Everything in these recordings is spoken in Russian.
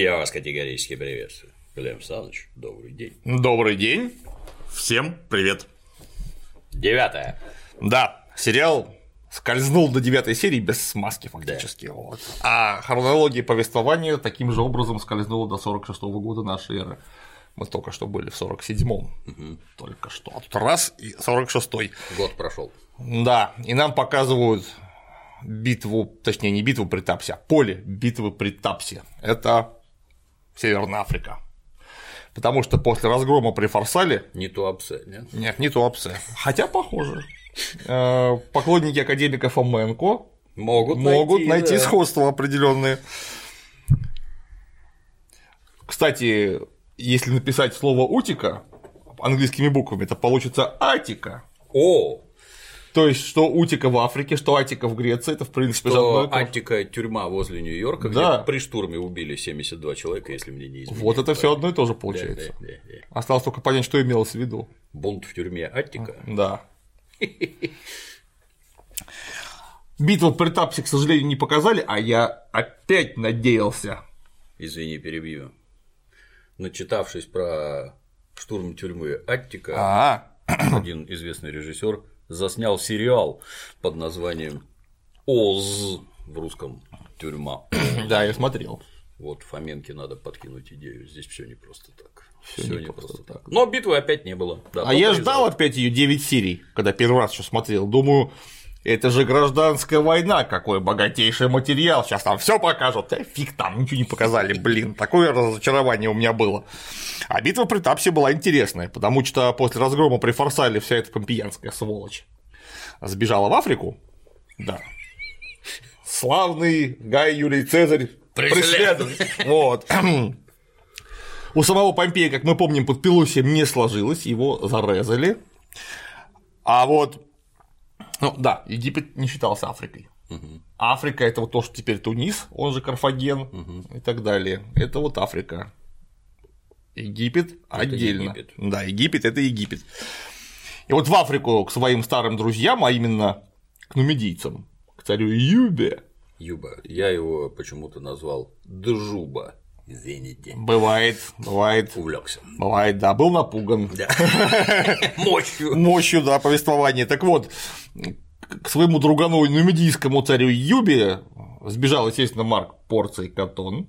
Я вас категорически приветствую. Глеб Саныч, добрый день. Добрый день. Всем привет. Девятое. Да, сериал скользнул до девятой серии без смазки фактически. Да. Вот. А хронология повествования таким же образом скользнула до 46 -го года нашей эры. Мы только что были в 47-м. Угу. Только что. А тут раз и 46-й. Год прошел. Да, и нам показывают битву, точнее, не битву при Тапсе, а поле битвы при Тапсе. Это Северная Африка. Потому что после разгрома при Фарсале… Не Туапсе, нет? Нет, не Туапсе. Хотя похоже. Э, поклонники академика Фоменко могут, могут найти, найти да. сходства определенные. Кстати, если написать слово утика английскими буквами, это получится атика. О, То есть, что Утика в Африке, что Атика в Греции, это в принципе что. Аттика тюрьма возле Нью-Йорка, Да. где при штурме убили 72 человека, если мне не изменяет. Вот это все одно и то же Да, получается. да, да, да. Осталось только понять, что имелось в виду. Бунт в тюрьме Аттика. Да. Битву при Тапсе, к сожалению, не показали, а я опять надеялся. Извини, перебью. Начитавшись про штурм тюрьмы Аттика, А, один известный режиссер заснял сериал под названием Оз в русском тюрьма. да, я смотрел. Вот Фоменке надо подкинуть идею. Здесь все не просто так. Все не не просто просто так. Но битвы опять не было. Да, А я ждал опять ее 9 серий, когда первый раз еще смотрел. Думаю, это же гражданская война, какой богатейший материал. Сейчас там все покажут. Да фиг там, ничего не показали, блин. Такое разочарование у меня было. А битва при Тапсе была интересная, потому что после разгрома при Форсале вся эта помпеянская сволочь сбежала в Африку. Да. Славный Гай Юлий Цезарь Преследует. преследует. Вот. У самого Помпея, как мы помним, под Пелусием не сложилось, его зарезали. А вот, ну да, Египет не считался Африкой. Африка это вот то, что теперь Тунис, он же Карфаген и так далее. Это вот Африка. Египет отдельно. Египет. Да, Египет это Египет. И вот в Африку к своим старым друзьям, а именно к нумидийцам, к царю Юбе, Юба. Я его почему-то назвал Джуба. Извините. бывает, бывает, Увлекся. бывает, да, был напуган. Да. Мощью. мощью, да, повествования. Так вот, к своему другану нумидийскому царю Юбе сбежал, естественно, Марк Порций Катон.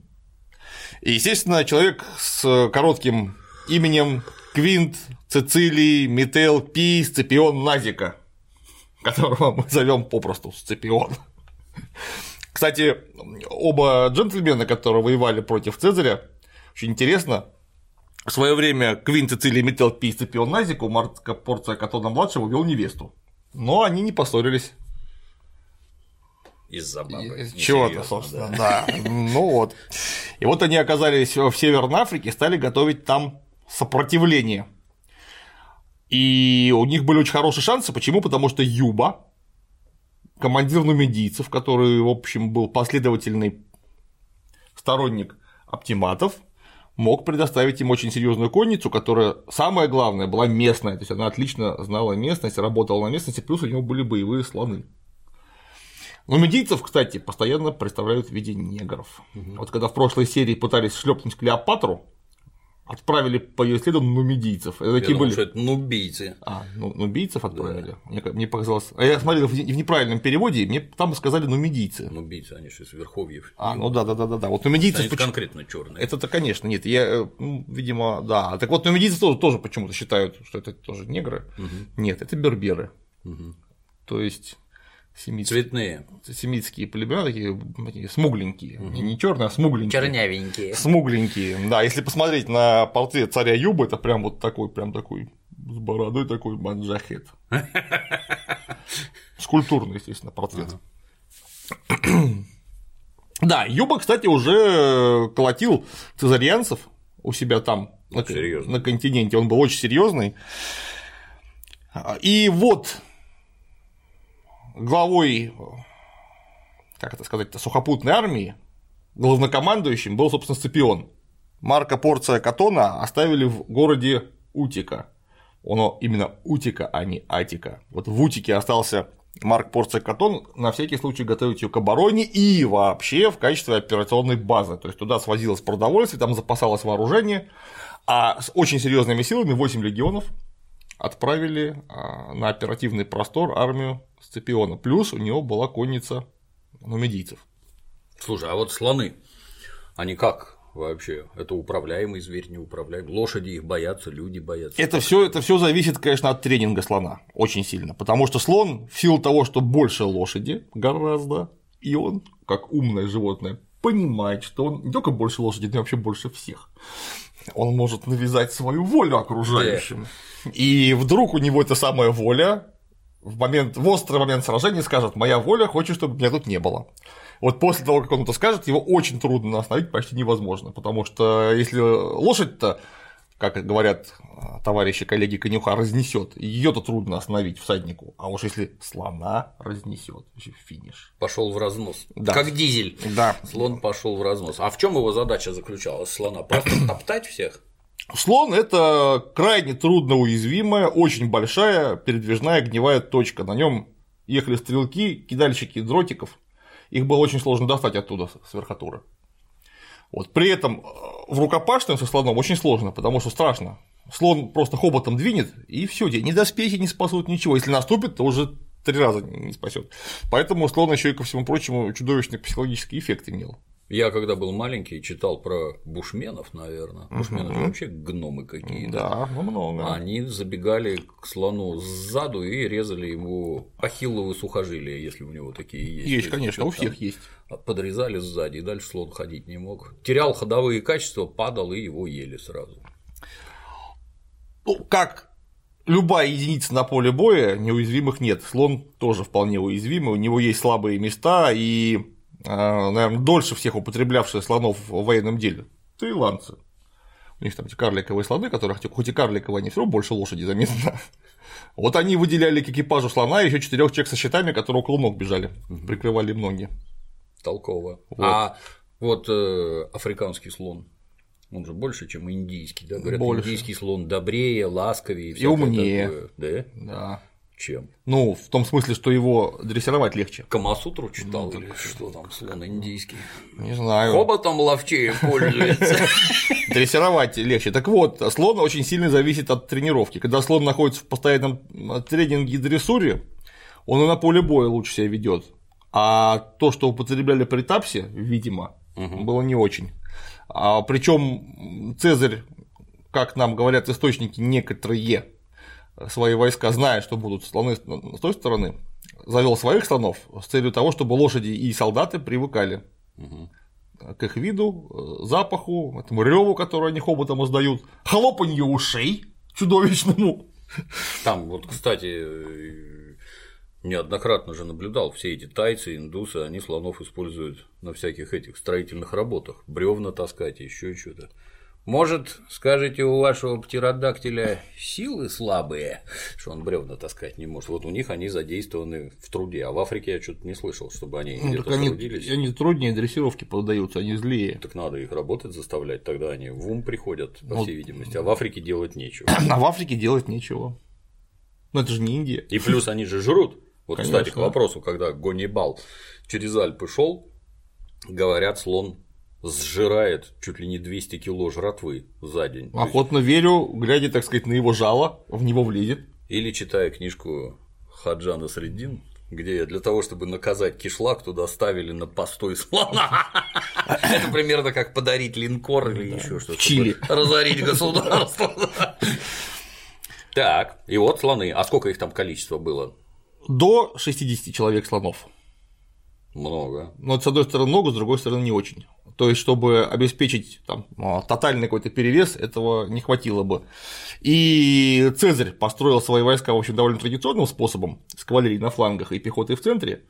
И, естественно, человек с коротким именем Квинт Цицилий Метел Пий Сципион Назика, которого мы зовем попросту Сципион. Кстати, оба джентльмена, которые воевали против Цезаря, очень интересно, в свое время Квин Цицилий Метел Пий Сципион Назику Марка Порция Катона младшего вел невесту. Но они не поссорились. Из-за бабы. Чего-то, собственно, да. да. Ну вот. И вот они оказались в Северной Африке и стали готовить там сопротивление. И у них были очень хорошие шансы. Почему? Потому что Юба, командир нумидийцев, который, в общем, был последовательный сторонник оптиматов, мог предоставить им очень серьезную конницу, которая, самое главное, была местная, то есть она отлично знала местность, работала на местности, плюс у него были боевые слоны. Нумидийцев, кстати, постоянно представляют в виде негров. Вот когда в прошлой серии пытались шлепнуть Клеопатру, отправили по ее следу нумидийцев. Это Я такие думал, были. что это нубийцы. А, ну, нубийцев отправили. Мне, мне показалось. А я смотрел в, в неправильном переводе, и мне там сказали нумидийцы. Нубийцы, они же из верховьев. А, ну да, да, да, да, да. Вот нумидийцев Они почему- конкретно черные. Это-то, конечно, нет. Я, э, ну, видимо, да. Так вот, нумидийцы тоже, тоже почему-то считают, что это тоже негры. Нет, это берберы. То есть семитские, Цветные. семитские племена такие, такие смугленькие. Не, не черные, а смугленькие. Чернявенькие. Смугленькие. Да, если посмотреть на портрет царя Юба, это прям вот такой, прям такой с бородой такой манджахет. Скульптурный, естественно, портрет. Да, Юба, кстати, уже колотил цезарианцев у себя там на, на континенте. Он был очень серьезный. И вот главой, как это сказать, сухопутной армии, главнокомандующим был, собственно, Сципион. Марка Порция Катона оставили в городе Утика. Он именно Утика, а не Атика. Вот в Утике остался Марк Порция Катон на всякий случай готовить ее к обороне и вообще в качестве операционной базы. То есть туда свозилось продовольствие, там запасалось вооружение, а с очень серьезными силами 8 легионов отправили а, на оперативный простор армию Сципиона. Плюс у него была конница нумидийцев. Слушай, а вот слоны, они как вообще? Это управляемый зверь, неуправляемый? Лошади их боятся, люди боятся. Это все это все зависит, конечно, от тренинга слона очень сильно. Потому что слон, в силу того, что больше лошади гораздо, и он, как умное животное, понимает, что он не только больше лошади, но и вообще больше всех. Он может навязать свою волю окружающим. И вдруг у него эта самая воля в момент, в острый момент сражения скажет, моя воля хочет, чтобы меня тут не было. Вот после того, как он это скажет, его очень трудно остановить, почти невозможно, потому что если лошадь-то, как говорят товарищи, коллеги конюха, разнесет, ее-то трудно остановить всаднику, а уж если слона разнесет, финиш. Пошел в разнос. Да. Как дизель. Да. Слон пошел в разнос. А в чем его задача заключалась? Слона просто топтать всех? Слон – это крайне трудно уязвимая, очень большая передвижная огневая точка. На нем ехали стрелки, кидальщики дротиков. Их было очень сложно достать оттуда, с верхотуры. Вот. При этом в рукопашном со слоном очень сложно, потому что страшно. Слон просто хоботом двинет, и все, ни доспехи не спасут ничего. Если наступит, то уже три раза не спасет. Поэтому слон еще и ко всему прочему чудовищный психологический эффект имел. Я когда был маленький, читал про бушменов, наверное. Бушмены же вообще гномы какие-то. Да, ну много. Они забегали к слону сзаду и резали ему ахилловые сухожилия, если у него такие есть. Есть, конечно, у всех есть. Подрезали сзади, и дальше слон ходить не мог. Терял ходовые качества, падал и его ели сразу. Ну, как любая единица на поле боя, неуязвимых нет. Слон тоже вполне уязвимый, у него есть слабые места, и а, наверное, дольше всех употреблявшие слонов в военном деле таиландцы. У них там эти карликовые слоны, которых хоть и карликовые, они все равно больше лошади заметно. Вот они выделяли к экипажу слона еще четырех человек со щитами, которые около ног бежали, прикрывали ноги. Толково. Вот. А вот э, африканский слон, он же больше, чем индийский, да? Говорят, больше. индийский слон добрее, ласковее и умнее. Такое. Да? Да. Чем? Ну, в том смысле, что его дрессировать легче. Камасутру читал ну, или что там, слон индийский? Не знаю. Хоботом ловчее пользуется. Дрессировать легче. Так вот, слон очень сильно зависит от тренировки. Когда слон находится в постоянном тренинге и дрессуре, он и на поле боя лучше себя ведет. А то, что употребляли при тапсе, видимо, было не очень. А, причем Цезарь, как нам говорят источники, некоторые свои войска, зная, что будут слоны с той стороны, завел своих слонов с целью того, чтобы лошади и солдаты привыкали угу. к их виду, запаху, этому реву, который они хоботом издают, хлопанью ушей чудовищному. Там вот, кстати, неоднократно же наблюдал, все эти тайцы, индусы, они слонов используют на всяких этих строительных работах, бревна таскать, еще что-то. Может, скажете, у вашего птеродактиля силы слабые, что он бревна таскать не может. Вот у них они задействованы в труде, а в Африке я что-то не слышал, чтобы они ну, где-то они, трудились. Они труднее дрессировки поддаются, они злее. Так надо их работать заставлять, тогда они в ум приходят, по вот. всей видимости, а в Африке делать нечего. А в Африке делать нечего. Ну это же не Индия. И плюс они же жрут. Вот, Конечно. кстати, к вопросу, когда Гонибал через Альпы шел, говорят, слон сжирает чуть ли не 200 кило жратвы за день. Охотно верю, глядя, так сказать, на его жало, в него влезет. Или читая книжку Хаджана Средин, где для того, чтобы наказать кишлак, туда ставили на постой слона. Это примерно как подарить линкор или еще что-то. Чили. Разорить государство. Так, и вот слоны. А сколько их там количество было? До 60 человек слонов. Много. Но с одной стороны много, с другой стороны не очень. То есть, чтобы обеспечить там, а, тотальный какой-то перевес, этого не хватило бы. И Цезарь построил свои войска, в общем, довольно традиционным способом, с кавалерией на флангах и пехотой в центре,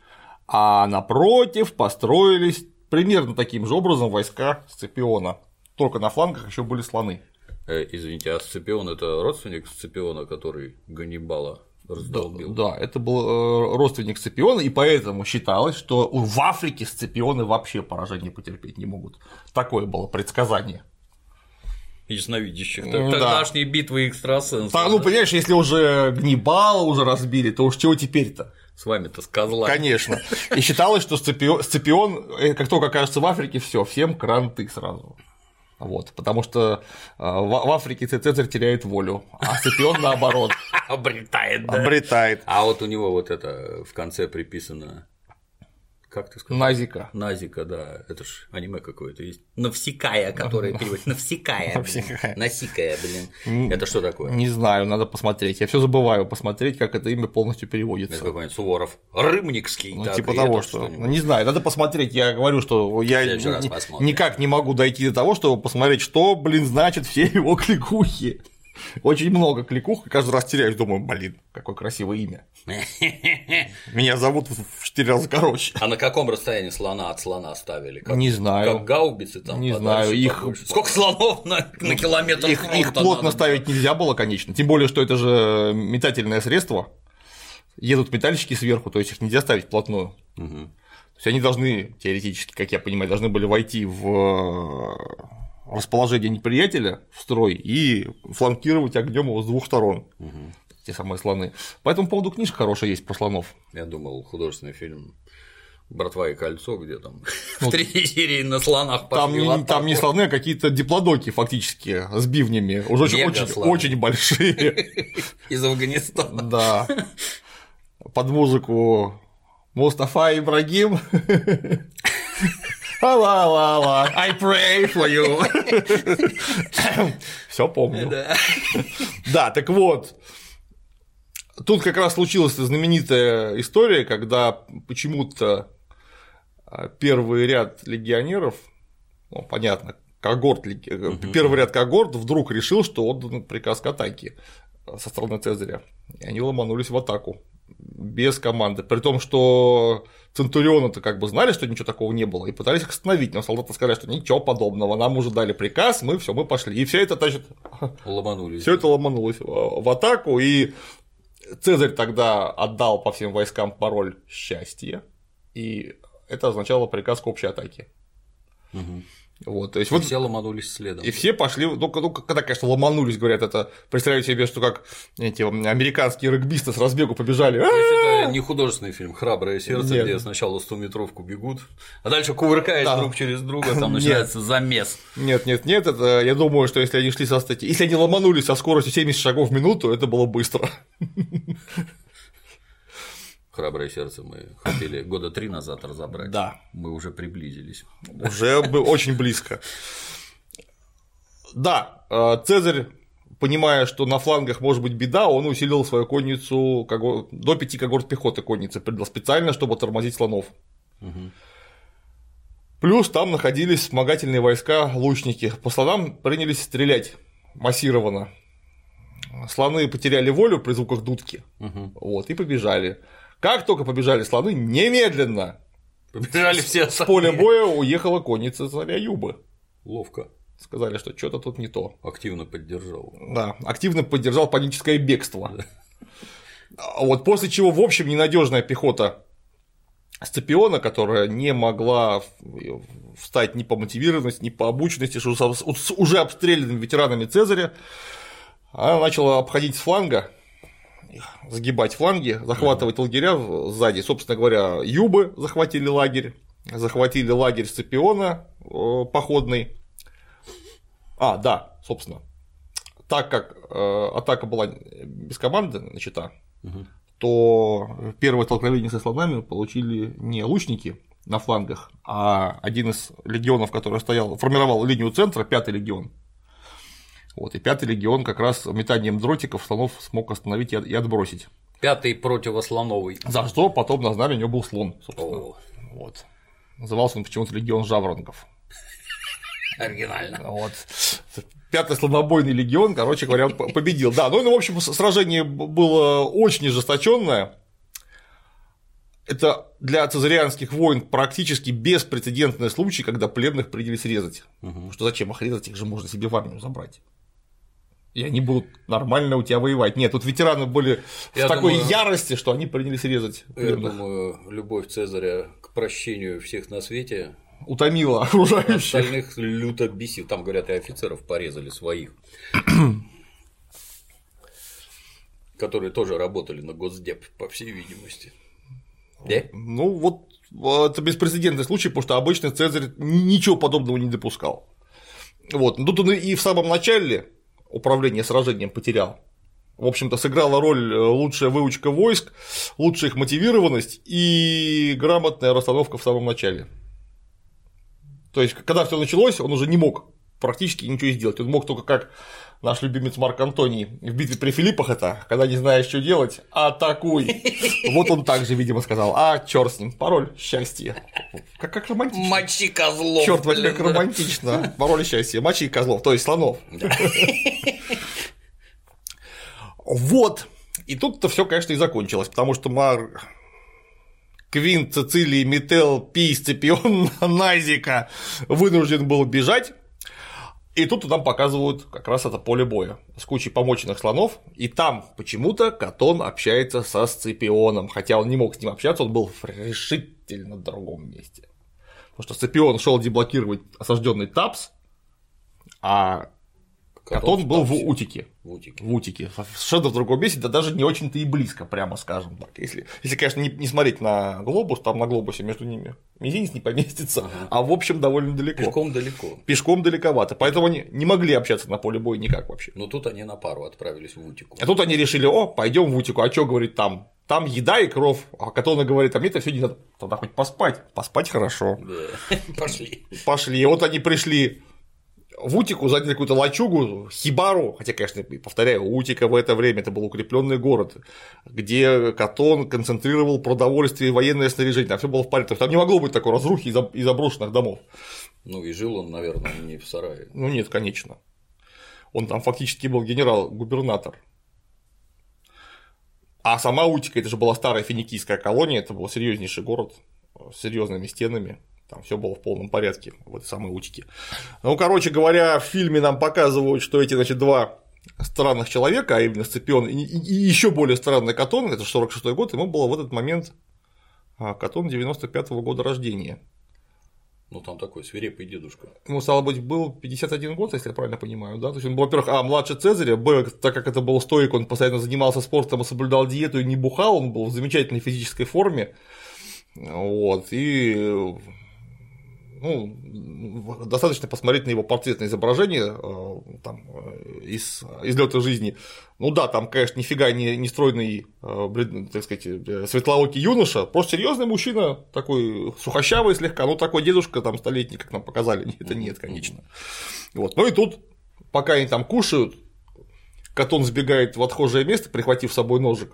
а напротив построились примерно таким же образом войска Сципиона. Только на флангах еще были слоны. Э, извините, а Сципион это родственник Сципиона, который Ганнибала раздолбил. Да, да, это был э, родственник Сципиона, и поэтому считалось, что в Африке Сципионы вообще поражение потерпеть не могут. Такое было предсказание. Ясновидящих. Да. Тогдашние битвы экстрасенсов. Да, ну, понимаешь, если уже Гнибала уже разбили, то уж чего теперь-то? с вами-то с козлами. Конечно. И считалось, что Сципион, Сципион э, как только окажется в Африке, все, всем кранты сразу. Вот, потому что э, в, в Африке Цезарь теряет волю, а Сципион наоборот. Обретает, да. Обретает. А вот у него вот это в конце приписано как ты сказал? Назика. Назика, да. Это ж аниме какое-то есть. Навсекая, которое переводит. Навсекая. Навсекая. Насикая, блин. Это что такое? Не знаю, надо посмотреть. Я все забываю посмотреть, как это имя полностью переводится. Это какой-нибудь Суворов. Рымникский. Ну, типа того, что. Ну, не знаю, надо посмотреть. Я говорю, что я никак не могу дойти до того, чтобы посмотреть, что, блин, значит все его кликухи. Очень много кликух, и каждый раз теряюсь, думаю, блин, какое красивое имя. Меня зовут в четыре раза короче. А на каком расстоянии слона от слона ставили? Как, Не знаю. Как гаубицы там Не знаю, их-? Сколько слонов на, на километр Их, их плотно надо? ставить нельзя было, конечно. Тем более, что это же метательное средство. Едут метальщики сверху, то есть их нельзя ставить вплотную. Мгм. То есть они должны, теоретически, как я понимаю, должны были войти в расположение неприятеля в строй и фланкировать огнем его с двух сторон. Те самые слоны. По этому поводу книжка хорошая есть про слонов. Я думал, художественный фильм Братва и кольцо, где там Ну, в третьей серии на слонах Там не, атаку. там не слоны, а какие-то диплодоки фактически с бивнями, уже очень, очень большие. из Афганистана. Да. Под музыку Мустафа Ибрагим. Ала, ала, ала, I pray for you. Все помню. Да. Да, так вот. Тут как раз случилась знаменитая история, когда почему-то а, первый ряд легионеров, ну, понятно, когорт, леги- первый ряд когорт вдруг решил, что отдан приказ к атаке со стороны Цезаря. И они ломанулись в атаку без команды. При том, что Центурионы-то как бы знали, что ничего такого не было, и пытались их остановить, но солдаты сказали, что ничего подобного, нам уже дали приказ, мы все, мы пошли. И все это, значит, Ломанулись. все это ломанулось в атаку, и Цезарь тогда отдал по всем войскам пароль счастья, и это означало приказ к общей атаке. Мгм. Вот, то есть И вот все ломанулись следом. и все пошли, к- ну, когда, конечно, ломанулись, говорят, это представляю себе, что как эти американские регбисты с разбегу побежали. То есть это не художественный фильм «Храброе сердце», Нет. где сначала 100-метровку бегут, а дальше кувыркаясь Да. друг через друга, там Нет. начинается замес. Нет, нет, нет, это я думаю, что если они шли со стати... если они ломанулись со скоростью 70 шагов в минуту, это было быстро. «Храброе сердце» мы хотели года три назад разобрать. Да. Мы уже приблизились. Уже очень близко. Да, э, Цезарь, понимая, что на флангах может быть беда, он усилил свою конницу до пяти когорт пехоты конницы, придал специально, чтобы тормозить слонов. Плюс там находились вспомогательные войска, лучники. По слонам принялись стрелять массированно. Слоны потеряли волю при звуках дудки, Мгм. вот, и побежали. Как только побежали слоны, немедленно Побежали все с поля боя уехала конница царя Юбы. Ловко. Сказали, что что-то тут не то. Активно поддержал. Да, активно поддержал паническое бегство. А Вот после чего, в общем, ненадежная пехота Сципиона, которая не могла встать ни по мотивированности, ни по обученности, что с уже обстрелянными ветеранами Цезаря, она начала обходить с фланга, сгибать фланги, захватывать лагеря сзади. Собственно говоря, Юбы захватили лагерь, захватили лагерь Сципиона э, походный. А, да, собственно. Так как э, атака была без команды начата, Мгм. то первое столкновение со слонами получили не лучники на флангах, а один из легионов, который стоял, формировал линию центра, пятый легион. Вот, и пятый легион как раз метанием дротиков слонов смог остановить и от- и отбросить. Пятый противослоновый. За что потом на знамени у него был слон, собственно. О, Вот. Назывался он почему-то легион жаворонков. оригинально. Вот. Пятый слонобойный легион, короче говоря, победил. Да, ну и, в общем, сражение было очень ожесточенное. Это для цезарианских войн практически беспрецедентный случай, когда пленных принялись резать. Потому что зачем их резать, их же можно себе в армию забрать. И они будут нормально у тебя воевать. Нет, тут ветераны были Я в такой думаю- ярости, что они принялись резать Я пленных. думаю, любовь Цезаря к прощению всех на свете Утомило окружающих. остальных люто бесил. Там, говорят, и офицеров порезали своих. которые тоже работали на Госдеп, по всей видимости. Да? Ну, вот это беспрецедентный случай, потому что обычно Цезарь ничего подобного не допускал. Вот. Но тут он и в самом начале управление сражением потерял. В общем-то, сыграла роль э, лучшая выучка войск, лучшая их мотивированность и грамотная расстановка в самом начале. То есть, когда все началось, он уже не мог практически ничего сделать. Он мог только как наш любимец Марк Антоний в битве при Филиппах это, когда не знаешь, что делать, атакуй. Вот он также, видимо, сказал, а, черт с ним, пароль счастья. Как, как романтично. Мочи козлов. Черт возьми, как романтично. Пароль счастья, мочи козлов, то есть слонов. Вот. И тут-то все, конечно, и закончилось, потому что Мар Квинт, Цицилий, Метел, Пий, Сципион, Назика вынужден был бежать, и тут нам показывают как раз это поле боя с кучей помоченных слонов, и там почему-то Катон общается со Сципионом, хотя он не мог с ним общаться, он был в решительно другом месте. Потому что Сципион шел деблокировать осажденный Тапс, а Катон, был в Утике. В Утике. В Утике. Совершенно в другом месте, да даже не очень-то и близко, прямо скажем так. Если, если конечно, не, не смотреть на глобус, там на глобусе между ними мизинец не поместится, ага. а в общем довольно далеко. Пешком далеко. Пешком далековато. Поэтому они не могли общаться на поле боя никак вообще. Но тут они на пару отправились в Утику. А тут они решили, о, пойдем в Утику, а что говорит там? Там еда и кровь, а Катона говорит, а мне это все не надо. Тогда хоть поспать. Поспать хорошо. Да. Пошли. Пошли. И вот они пришли в Утику заняли какую-то лачугу, хибару, хотя, конечно, повторяю, Утика в это время это был укрепленный город, где Катон концентрировал продовольствие и военное снаряжение, там все было в порядке, там не могло быть такой разрухи и заброшенных домов. Ну и жил он, наверное, не в сарае. Ну нет, конечно. Он там фактически был генерал-губернатор. А сама Утика, это же была старая финикийская колония, это был серьезнейший город с серьезными стенами. Там все было в полном порядке в этой самой утике. Ну, короче говоря, в фильме нам показывают, что эти, значит, два странных человека, а именно Сципион и, еще более странный Катон, это 46 год, ему было в этот момент а, Катон 95 -го года рождения. Ну, там такой свирепый дедушка. Ему, стало быть, был 51 год, если я правильно понимаю, да? То есть он был, во-первых, а, младше Цезаря, б, так как это был стоик, он постоянно занимался спортом и соблюдал диету и не бухал, он был в замечательной физической форме. Вот, и ну, достаточно посмотреть на его портретное изображение э, там, э, из излета жизни. Ну да, там, конечно, нифига не, не стройный, э, так сказать, светлоокий юноша, просто серьезный мужчина, такой сухощавый слегка, ну такой дедушка там столетний, как нам показали, это нет, конечно. Вот. Ну и тут, пока они там кушают, Катон сбегает в отхожее место, прихватив с собой ножик,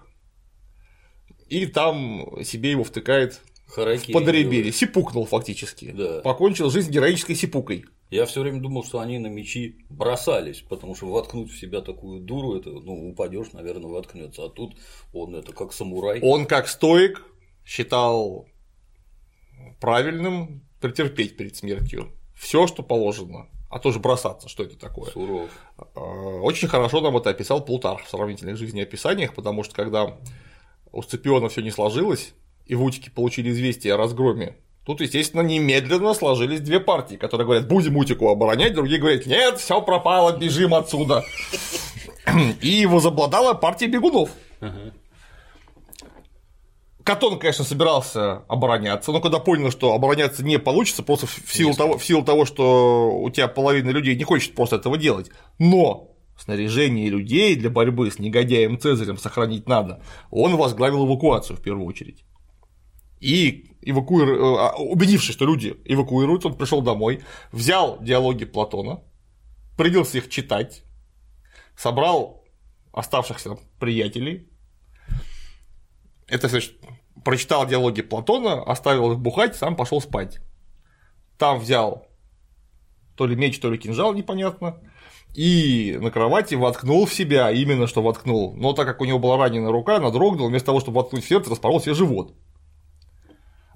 и там себе его втыкает Харакири. В Подребере. Сипукнул фактически. Да. Покончил жизнь героической сипукой. Я все время думал, что они на мечи бросались, потому что воткнуть в себя такую дуру, это, ну, упадешь, наверное, воткнется. А тут он это как самурай. Он как стоик считал правильным претерпеть перед смертью все, что положено, а тоже бросаться, что это такое. Суров. А, очень хорошо нам это описал Плутарх в сравнительных жизнеописаниях, потому что когда у Сципиона все не сложилось, и в Утике получили известие о разгроме, тут, естественно, немедленно сложились две партии, которые говорят, будем Утику оборонять, другие говорят, нет, все пропало, бежим отсюда. И возобладала партия бегунов. Катон, конечно, собирался обороняться, но когда понял, что обороняться не получится, просто в силу, того, в силу того, что у тебя половина людей не хочет просто этого делать. Но снаряжение людей для борьбы с негодяем Цезарем сохранить надо, он возглавил эвакуацию в первую очередь. И эвакуир... Э, а, убедившись, что люди эвакуируются, он пришел домой, взял диалоги Платона, принялся их читать, собрал оставшихся приятелей. Это значит, прочитал диалоги Платона, оставил их бухать, сам пошел спать. Там взял то ли меч, то ли кинжал, непонятно, и на кровати воткнул в себя, именно что воткнул. Но так как у него была ранена рука, она дрогнула, вместо того, чтобы воткнуть в сердце, распорол себе живот.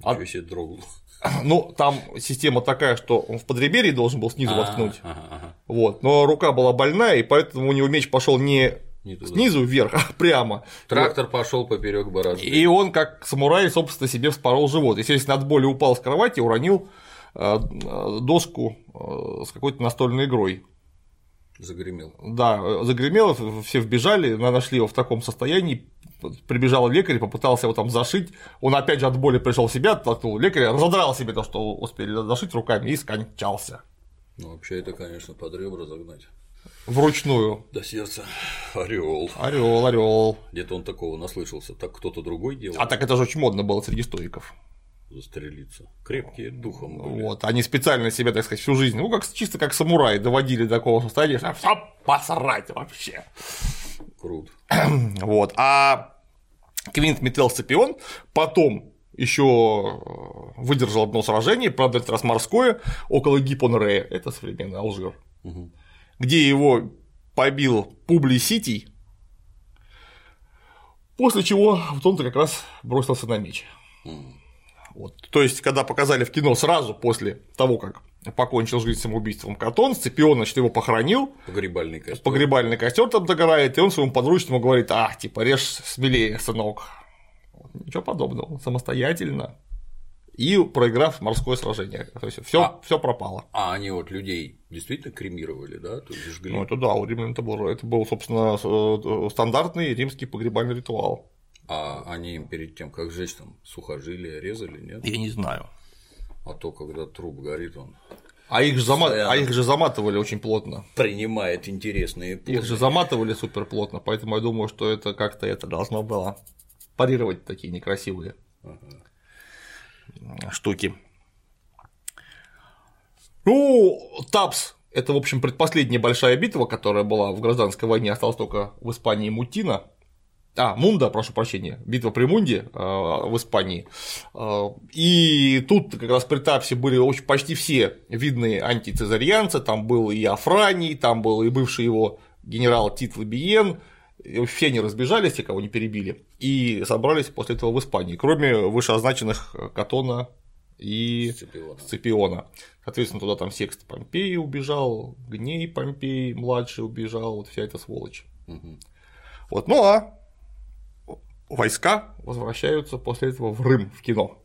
А... себе дрогнул. Ну, там система такая, что он в подреберье должен был снизу воткнуть. Вот. Но рука была больная, и поэтому у него меч пошел не не снизу вверх, а прямо. Трактор вот. пошел поперек борозды. И он, как самурай, собственно, себе вспорол живот. Естественно, от боли упал с кровати, уронил э, доску э, с какой-то настольной игрой. Загремел. Да, загремело, все вбежали, нашли его в таком состоянии, прибежал лекарь, попытался его там зашить, он опять же от боли пришел в себя, толкнул лекаря, разодрал себе то, что успели зашить руками и скончался. Ну, вообще это, конечно, под ребра загнать. Вручную. До сердца. Орел. Орел, орел. Где-то он такого наслышался. Так кто-то другой делал. А так это же очень модно было среди стоиков. Застрелиться. Крепкие духом были. Вот, они специально себя, так сказать, всю жизнь, ну, как, чисто как самураи, доводили до такого состояния, что все посрать вообще. Круто. Вот. А Квинт Метел Сципион потом еще выдержал одно сражение, правда, это раз морское, около Гиппон-Рея, это современный Алжир, Угу. где его побил Публий Ситий, после чего вот он-то как раз бросился на меч. Вот. То есть, когда показали в кино сразу после того, как покончил жизнь самоубийством Катон, Сципион, значит, его похоронил, Погребальный костер. погребальный костер там догорает, и он своему подручному говорит, а, типа, режь смелее, сынок. Вот, Ничего подобного, самостоятельно. И проиграв морское сражение. То есть все, А. все пропало. А они вот людей действительно кремировали, да? То есть жгли. Ну, это да, у римлян это был, это был, собственно, с- э, стандартный римский погребальный ритуал. А они им перед тем, как сжечь там сухожилия резали, нет? Я не знаю. А то, когда труп горит, он А их, же зама- Постоянно. а их же заматывали очень плотно. принимает интересные Их позы. же заматывали супер плотно, поэтому я думаю, что это как-то это должно было парировать такие некрасивые штуки. Ну, Тапс – это, в общем, предпоследняя большая битва, которая была в гражданской войне, осталась только в Испании Мутина. А, Мунда, прошу прощения, битва при Мунде э, в Испании. Э, И тут как раз при Тапсе были очень, почти все видные антицезарианцы, там был и Афраний, там был и бывший его генерал Тит Лабиен, все они разбежались, те, кого не перебили, и собрались после этого в Испании, кроме вышеозначенных Катона и Сципиона. Сципиона. Соответственно, туда там Секст Помпей убежал, Гней Помпей младший убежал, вот вся эта сволочь. Мгм. Вот, ну а войска возвращаются после этого в Рим, в кино.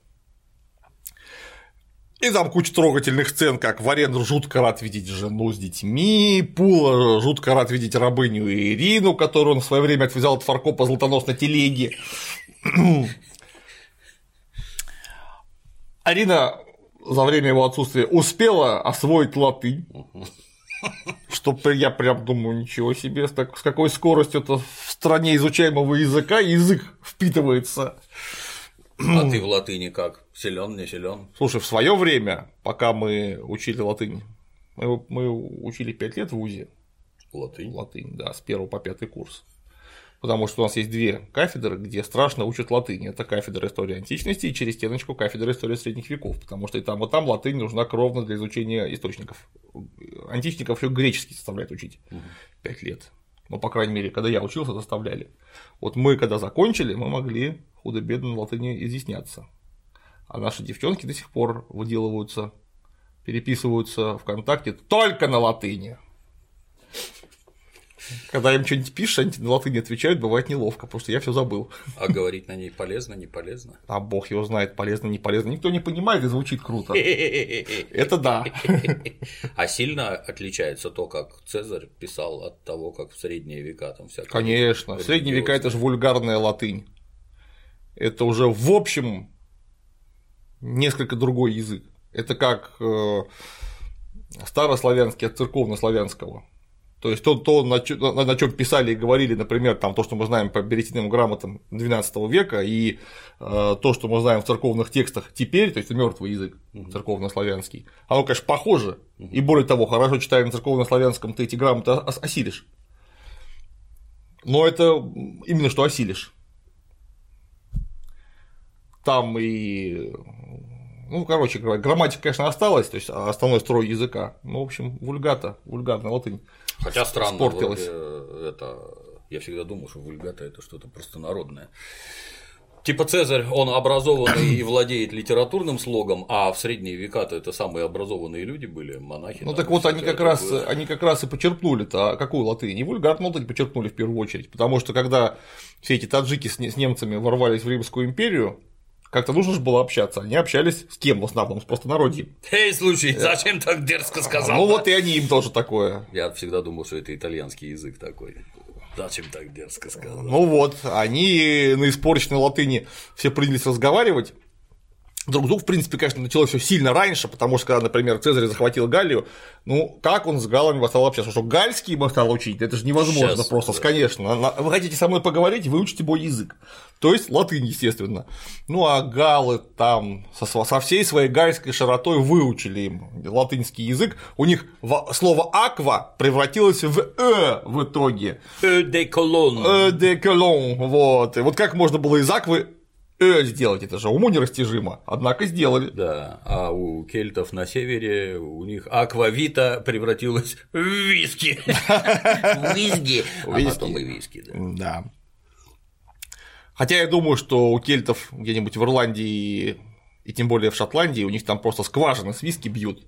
И там куча трогательных сцен, как Варен жутко рад видеть жену с детьми, Пула жутко рад видеть рабыню Ирину, которую он в свое время отвязал от Фаркопа золотонос на телеге. Арина за время его отсутствия успела освоить латынь, что я прям думаю, ничего себе, с, так- с какой скоростью это в стране изучаемого языка язык впитывается. А ты в латыни как? Силен, не силен? Слушай, в свое время, пока мы учили латынь, мы, мы учили 5 лет в ВУЗе Латынь. латынь, да, с первого по пятый курс. Потому что у нас есть две кафедры, где страшно учат латынь. Это кафедра истории античности и через стеночку кафедра истории средних веков, потому что и там, и там латынь нужна кровно для изучения источников. Античников еще греческий заставляют учить пять лет. Ну, по крайней мере, когда я учился, заставляли. Вот мы, когда закончили, мы могли худо-бедно на латыни изъясняться. А наши девчонки до сих пор выделываются, переписываются ВКонтакте только на латыни. Когда им что-нибудь пишешь, они на латыни отвечают, бывает неловко, потому что я все забыл. А говорить на ней полезно, не полезно? А бог его знает, полезно, не полезно. Никто не понимает и звучит круто. Это да. А сильно отличается то, как Цезарь писал от того, как в средние века там всякое. Конечно. В средние века это же вульгарная латынь. Это уже в общем несколько другой язык. Это как э, старославянский от церковнославянского. То есть то, то на, чем писали и говорили, например, там, то, что мы знаем по берестяным грамотам XII века, и э, то, что мы знаем в церковных текстах теперь, то есть мертвый язык церковнославянский, оно, конечно, похоже, и более того, хорошо читая на церковнославянском, ты эти грамоты ос- осилишь. Но это именно что осилишь. Там и ну, короче говоря, грамматика, конечно, осталась, то есть основной строй языка. Ну, в общем, вульгата, вульгарная латынь. Хотя странно, Спортилось. вроде это. Я всегда думал, что вульгата это что-то простонародное. Типа Цезарь, он образованный и владеет литературным слогом, а в средние века-то это самые образованные люди были, монахи. Ну там, так вот они как раз, такое. они как раз и почерпнули-то, а какую латынь? Не вульгарную латынь почерпнули в первую очередь, потому что когда все эти таджики с немцами ворвались в Римскую империю, как-то нужно же было общаться. Они общались с кем в основном? С простонародьем. Эй, слушай, зачем так дерзко сказал? Ну вот и они им тоже такое. Я всегда думал, что это итальянский язык такой. Зачем так дерзко сказал? Ну вот, они на испорченной латыни все принялись разговаривать, друг другу, в принципе, конечно, началось все сильно раньше, потому что, когда, например, Цезарь захватил Галлию, ну, как он с галами стал общаться? Что гальский ему стал учить? Это же невозможно Сейчас, просто, да. конечно. Вы хотите со мной поговорить, выучите мой язык. То есть латынь, естественно. Ну, а галы там со, со всей своей гальской широтой выучили им латынский язык. У них во- слово аква превратилось в э в итоге. Э де колонн. Э де колон, вот. И вот как можно было из аквы э сделать? Это же уму нерастяжимо. Однако сделали. Да, а у кельтов на севере у них аквавита превратилась в виски. Виски. А Виски. потом и виски, да. Да. Хотя я думаю, что у кельтов где-нибудь в Ирландии и тем более в Шотландии у них там просто скважины с виски бьют.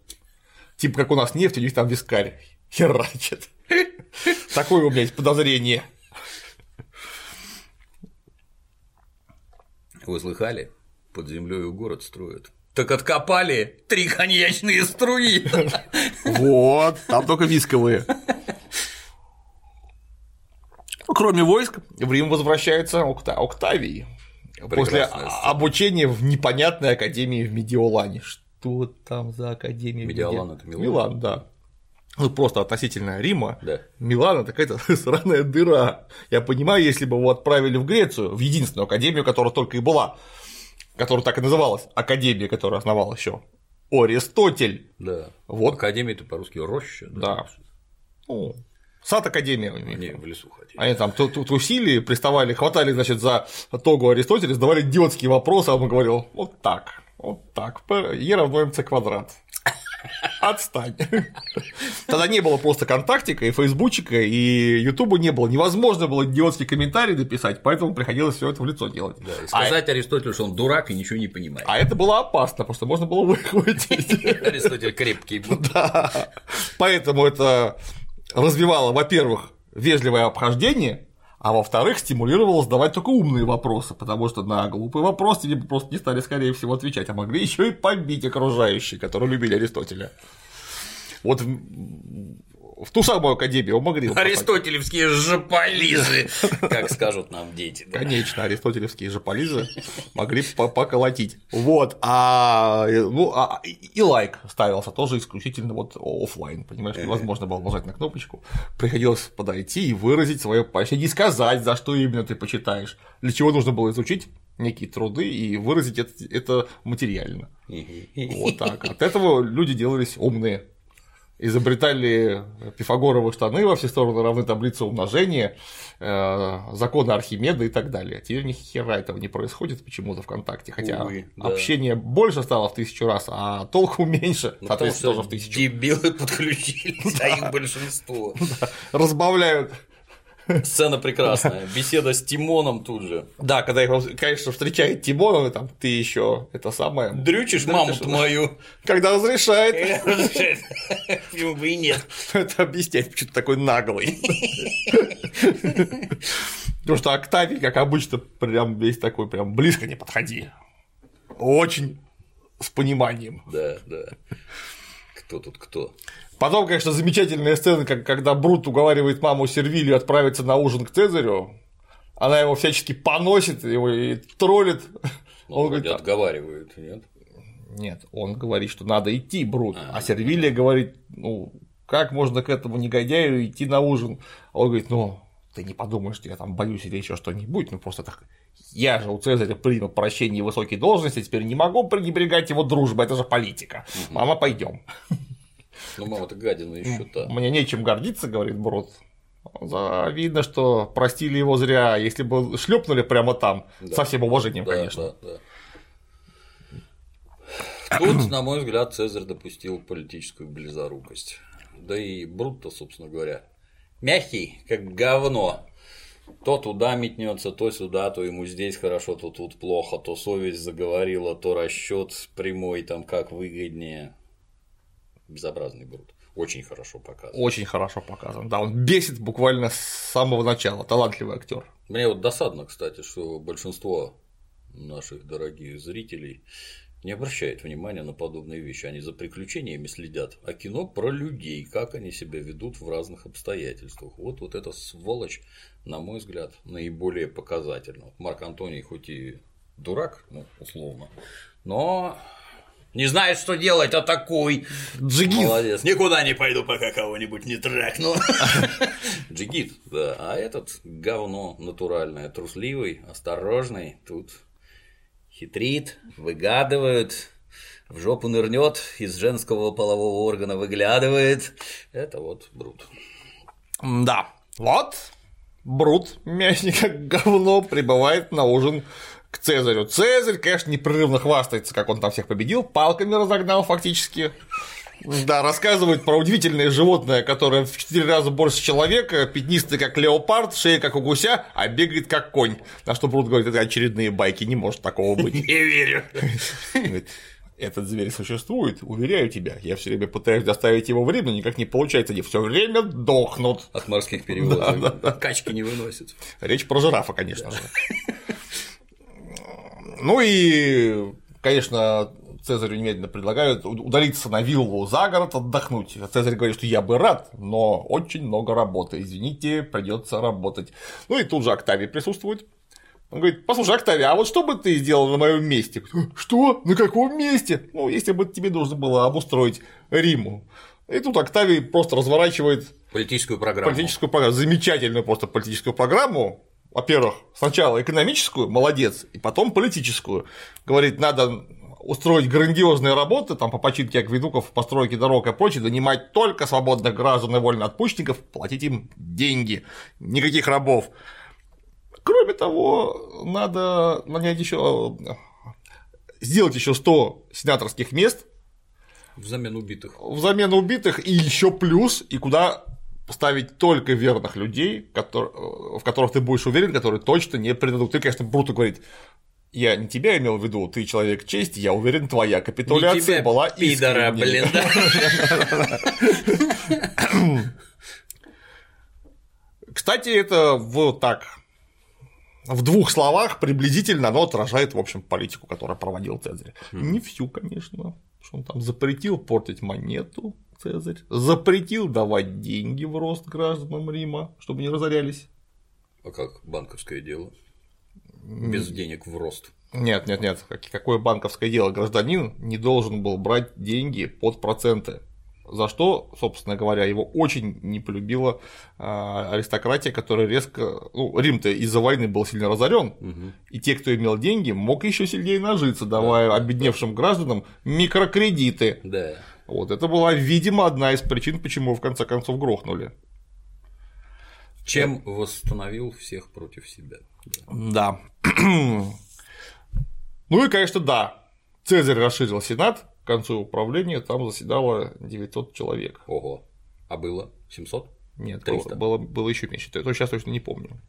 Типа как у нас нефть, у них там вискарь херачит. Такое у меня есть подозрение. Вы слыхали? Под землей город строят. Так откопали три коньячные струи. Вот, там только висковые. Кроме войск, в Рим возвращается Окта- Октавий. После Прекрасная обучения в непонятной академии в Медиолане. Что там за академия? Медиолан Меди- это Милан? Милан, да. Ну, просто относительно Рима. Да. Милан это какая-то сраная дыра. Я понимаю, если бы его отправили в Грецию, в единственную академию, которая только и была, которая так и называлась, академия, которая основал еще Аристотель. Да. Вот. Академия это по-русски роща. Да. Ну, сад академия у них. Не, в лесу хотели. Они там трусили, приставали, хватали, значит, за тогу Аристотеля, задавали идиотские вопросы, а он говорил, вот так, вот так, Е равно МЦ квадрат. Отстань. Тогда не было просто контактика, и фейсбучика, и ютуба не было. Невозможно было идиотский комментарий написать, поэтому приходилось все это в лицо делать. Да, и а, сказать Аристотелю, что он дурак и ничего не понимает. а это было опасно, потому что можно было выхватить. Аристотель крепкий был. Да. Поэтому это развивало, во-первых, вежливое обхождение, а во-вторых, стимулировало задавать только умные вопросы, потому что на глупый вопрос тебе просто не стали, скорее всего, отвечать, а могли еще и побить окружающие, которые любили Аристотеля. Вот в, ту самую академию он могли. Аристотелевские жополизы, как скажут нам дети. да. Конечно, аристотелевские же полизы могли по- поколотить. Вот, а, э, ну, а, и лайк ставился тоже исключительно вот офлайн, понимаешь, невозможно было нажать на кнопочку, приходилось подойти и выразить свое поощрение, и сказать, за что именно ты почитаешь, для чего нужно было изучить некие труды и выразить это, это материально. Вот так. От этого люди делались умные. Изобретали пифагоровы штаны во все стороны равны таблице умножения, э, законы Архимеда и так далее. Теперь ни хера этого не происходит почему-то ВКонтакте, хотя Увы, да. общение больше стало в тысячу раз, а толку меньше, Ну, соответственно, тоже в тысячу. дебилы подключились, а их большинство. Разбавляют. Сцена прекрасная. Беседа с Тимоном тут же. Да, когда их, конечно, встречает Тимон, там ты еще это самое. Дрючишь маму мою. Когда разрешает, Почему бы и нет? это объяснять, почему ты такой наглый. Потому что Октавий, как обычно, прям весь такой, прям близко не подходи. Очень с пониманием. Да, да. Кто тут кто? Потом, конечно, замечательная сцена, как, когда Брут уговаривает маму Сервилию отправиться на ужин к Цезарю. Она его всячески поносит его и троллит. Ну, Он говорит, отговаривают, нет? Нет, он говорит, что надо идти, Брут. А Сервилия говорит, ну, как можно к этому негодяю идти на ужин? А Он говорит, ну, ты не подумаешь, что я там боюсь или еще что-нибудь, ну просто так. Я же у Цезаря принял прощение высокие должности, теперь не могу пренебрегать его дружбой, это же политика. Мама, пойдем. Ну, мама-то гадина еще та. Мне нечем гордиться, говорит. За- Видно, что простили его зря. Если бы шлепнули прямо там, Да. со всем уважением, Да, конечно. да, да. Тут, на мой взгляд, Цезарь допустил политическую близорукость. Да и Брут-то, собственно говоря, мягкий, как говно. То туда метнется, то сюда, то ему здесь хорошо, то тут плохо, то совесть заговорила, то расчет прямой, там как выгоднее. Безобразный Брут. Очень хорошо показан. Очень хорошо показан. Да, он бесит буквально с самого начала. Талантливый актер. Мне вот досадно, кстати, что большинство наших дорогих зрителей не обращает внимания на подобные вещи. Они за приключениями следят. А кино про людей, как они себя ведут в разных обстоятельствах. Вот, вот эта сволочь, на мой взгляд, наиболее показательна. Марк Антоний хоть и дурак, ну, условно, но не знает, что делать, а такой. Джигит. Молодец. Никуда не пойду, пока кого-нибудь не трахну. Джигит, да. А этот говно натуральное, трусливый, осторожный, тут хитрит, выгадывает, в жопу нырнет, из женского полового органа выглядывает. Это вот Брут. Да, вот Брут, мягкий как говно, прибывает на ужин к Цезарю. Цезарь, конечно, непрерывно хвастается, как он там всех победил, палками разогнал фактически. Да, рассказывает про удивительное животное, которое в четыре раза больше человека, пятнистый как леопард, шея как у гуся, а бегает как конь. На что Брут говорит, это очередные байки, не может такого быть. Не верю. Этот зверь существует, уверяю тебя. Я все время пытаюсь доставить его в Рим, но никак не получается. Они все время дохнут. От морских перевозок. Качки не выносят. Речь про жирафа, конечно же. Ну и, конечно, Цезарю немедленно предлагают удалиться на виллу за город, отдохнуть. Цезарь говорит, что я бы рад, но очень много работы. Извините, придется работать. Ну и тут же Октавий присутствует. Он говорит, послушай, Октавий, а вот что бы ты сделал на моем месте? Что? На каком месте? Ну, если бы тебе нужно было обустроить Риму. И тут Октавий просто разворачивает политическую программу. Политическую программу, замечательную просто политическую программу, во-первых, сначала экономическую, молодец, и потом политическую. Говорит, надо устроить грандиозные работы там, по починке акведуков, постройке дорог и прочее, нанимать только свободных граждан и вольноотпущенников, платить им деньги, никаких рабов. Кроме того, надо нанять еще сделать еще 100 сенаторских мест взамен убитых. Взамен убитых и еще плюс, и куда ставить только верных людей, которые, в которых ты будешь уверен, которые точно не предадут. Ты, конечно, Бруто говорит, я не тебя имел в виду, ты человек чести, я уверен, твоя капитуляция не тебя, была пидора, блин, да. Кстати, это вот так в двух словах приблизительно оно отражает, в общем, политику, которую проводил Цезарь. Не всю, конечно, что он там запретил портить монету, Цезарь, запретил давать деньги в рост гражданам Рима, чтобы не разорялись. А как банковское дело? Без денег в рост. Нет, нет, нет. Какое банковское дело? Гражданин не должен был брать деньги под проценты. За что, собственно говоря, его очень не полюбила а, аристократия, которая резко. Ну, Рим-то из-за войны был сильно разорен, угу. и те, кто имел деньги, мог еще сильнее нажиться, давая да. обедневшим гражданам микрокредиты. Да. Вот это была, видимо, одна из причин, почему в конце концов грохнули. Чем восстановил всех против себя. Да. ну и, конечно, да. Цезарь расширил Сенат, к концу управления там заседало 900 человек. Ого. А было 700? Нет, 300. Было, было, еще меньше. Это сейчас точно не помню.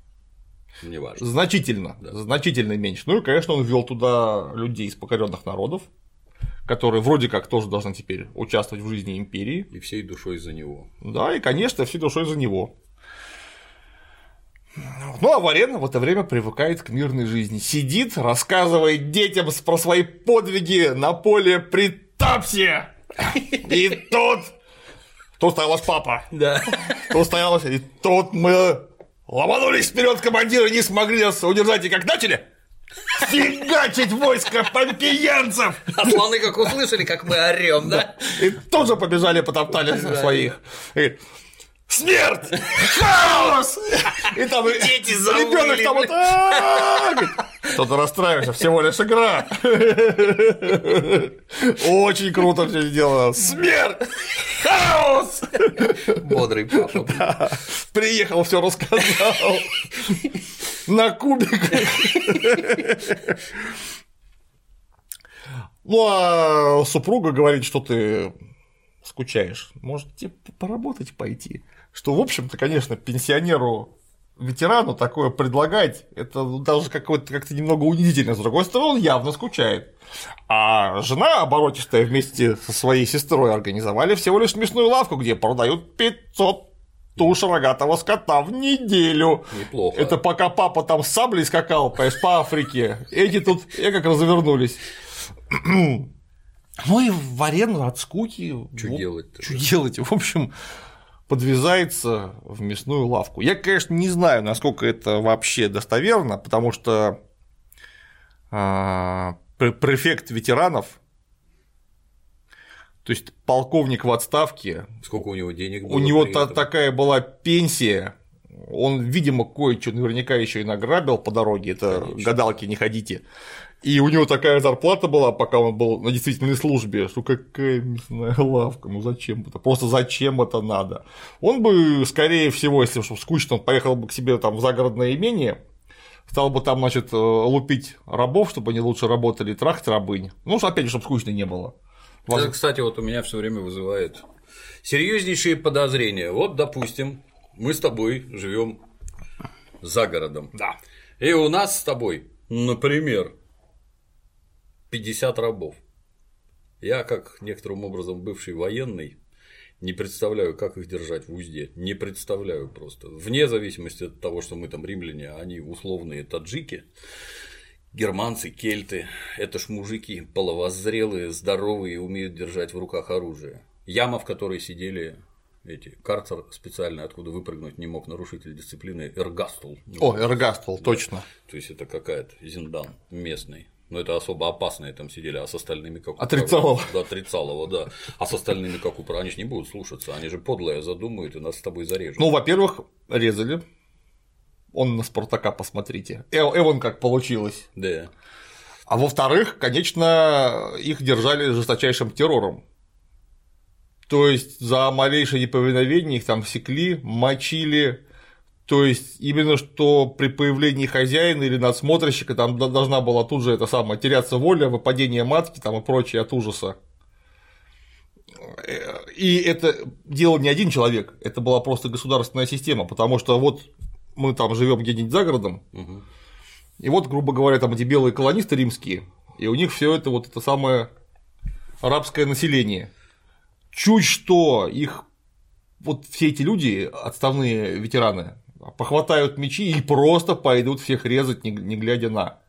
Не важно. Значительно, да. значительно меньше. Ну и, конечно, он ввел туда людей из покоренных народов, которые вроде как тоже должны теперь участвовать в жизни империи. И всей душой за него. Да, и, конечно, всей душой за него. Ну, а Варен в это время привыкает к мирной жизни. Сидит, рассказывает детям про свои подвиги на поле при Тапсе. И тут... Тут стоялась папа. Да. Тут стоялась... И тут мы ломанулись вперед, командиры не смогли нас удержать, и как начали, фигачить войско помпеянцев! А слоны как услышали, как мы орем, да? И тоже побежали, потоптали своих. Смерть! Хаос! И там дети ребенок там вот кто-то расстраивается, всего лишь игра. Очень круто все сделано. Смерть! Хаос! Бодрый папа. Да. Приехал, все рассказал. На кубиках. Ну, а супруга говорит, что ты скучаешь. Может, тебе поработать пойти? Что, в общем-то, конечно, пенсионеру ветерану такое предлагать, это даже какое-то как-то немного унизительно. С другой стороны, он явно скучает. А жена оборотистая вместе со своей сестрой организовали всего лишь мясную лавку, где продают 500 туш рогатого скота в неделю. Неплохо. Это пока папа там с саблей скакал, понимаешь, по Африке. Эти тут, я как развернулись. Ну и в арену от скуки. Что делать-то? Что делать? В общем, подвязается в мясную лавку. Я, конечно, не знаю, насколько это вообще достоверно, потому что а, префект ветеранов, то есть полковник в отставке. Сколько у него денег было? У него та такая была пенсия. Он, видимо, кое-что наверняка еще и награбил по дороге. Это Конечно. гадалки не ходите. И у него такая зарплата была, пока он был на действительной службе, что какая мясная лавка, ну зачем это, просто зачем это надо. Он бы, скорее всего, если чтобы скучно, он поехал бы к себе там в загородное имение, стал бы там, значит, э, лупить рабов, чтобы они лучше работали, трахать рабынь. Ну, опять же, чтобы скучно не было. Это, кстати, вот у меня все время вызывает серьезнейшие подозрения. Вот, допустим, мы с тобой живем за городом. Да. И у нас с тобой, например, 50 рабов. Я, как некоторым образом бывший военный, не представляю, как их держать в узде. Не представляю просто. Вне зависимости от того, что мы там римляне, они условные таджики, германцы, кельты. Это ж мужики половозрелые, здоровые, умеют держать в руках оружие. Яма, в которой сидели эти карцер специально, откуда выпрыгнуть не мог нарушитель дисциплины Эргастул. О, Эргастул, да. точно. То есть это какая-то Зиндан местный но это особо опасные там сидели, а с остальными как Отрицалово. Да, отрицалово, да. А с остальными как упра, они же не будут слушаться, они же подлое задумают и нас с тобой зарежут. Ну, во-первых, резали. Он на Спартака посмотрите. Эв Эван как получилось. Да. А во-вторых, конечно, их держали жесточайшим террором. То есть за малейшее неповиновение их там секли, мочили, то есть именно что при появлении хозяина или надсмотрщика там должна была тут же это самое теряться воля, выпадение матки там и прочее от ужаса. И это делал не один человек, это была просто государственная система, потому что вот мы там живем где-нибудь за городом, угу. и вот, грубо говоря, там эти белые колонисты римские, и у них все это вот это самое арабское население. Чуть что их вот все эти люди, отставные ветераны, похватают мечи и просто пойдут всех резать, не, не глядя на.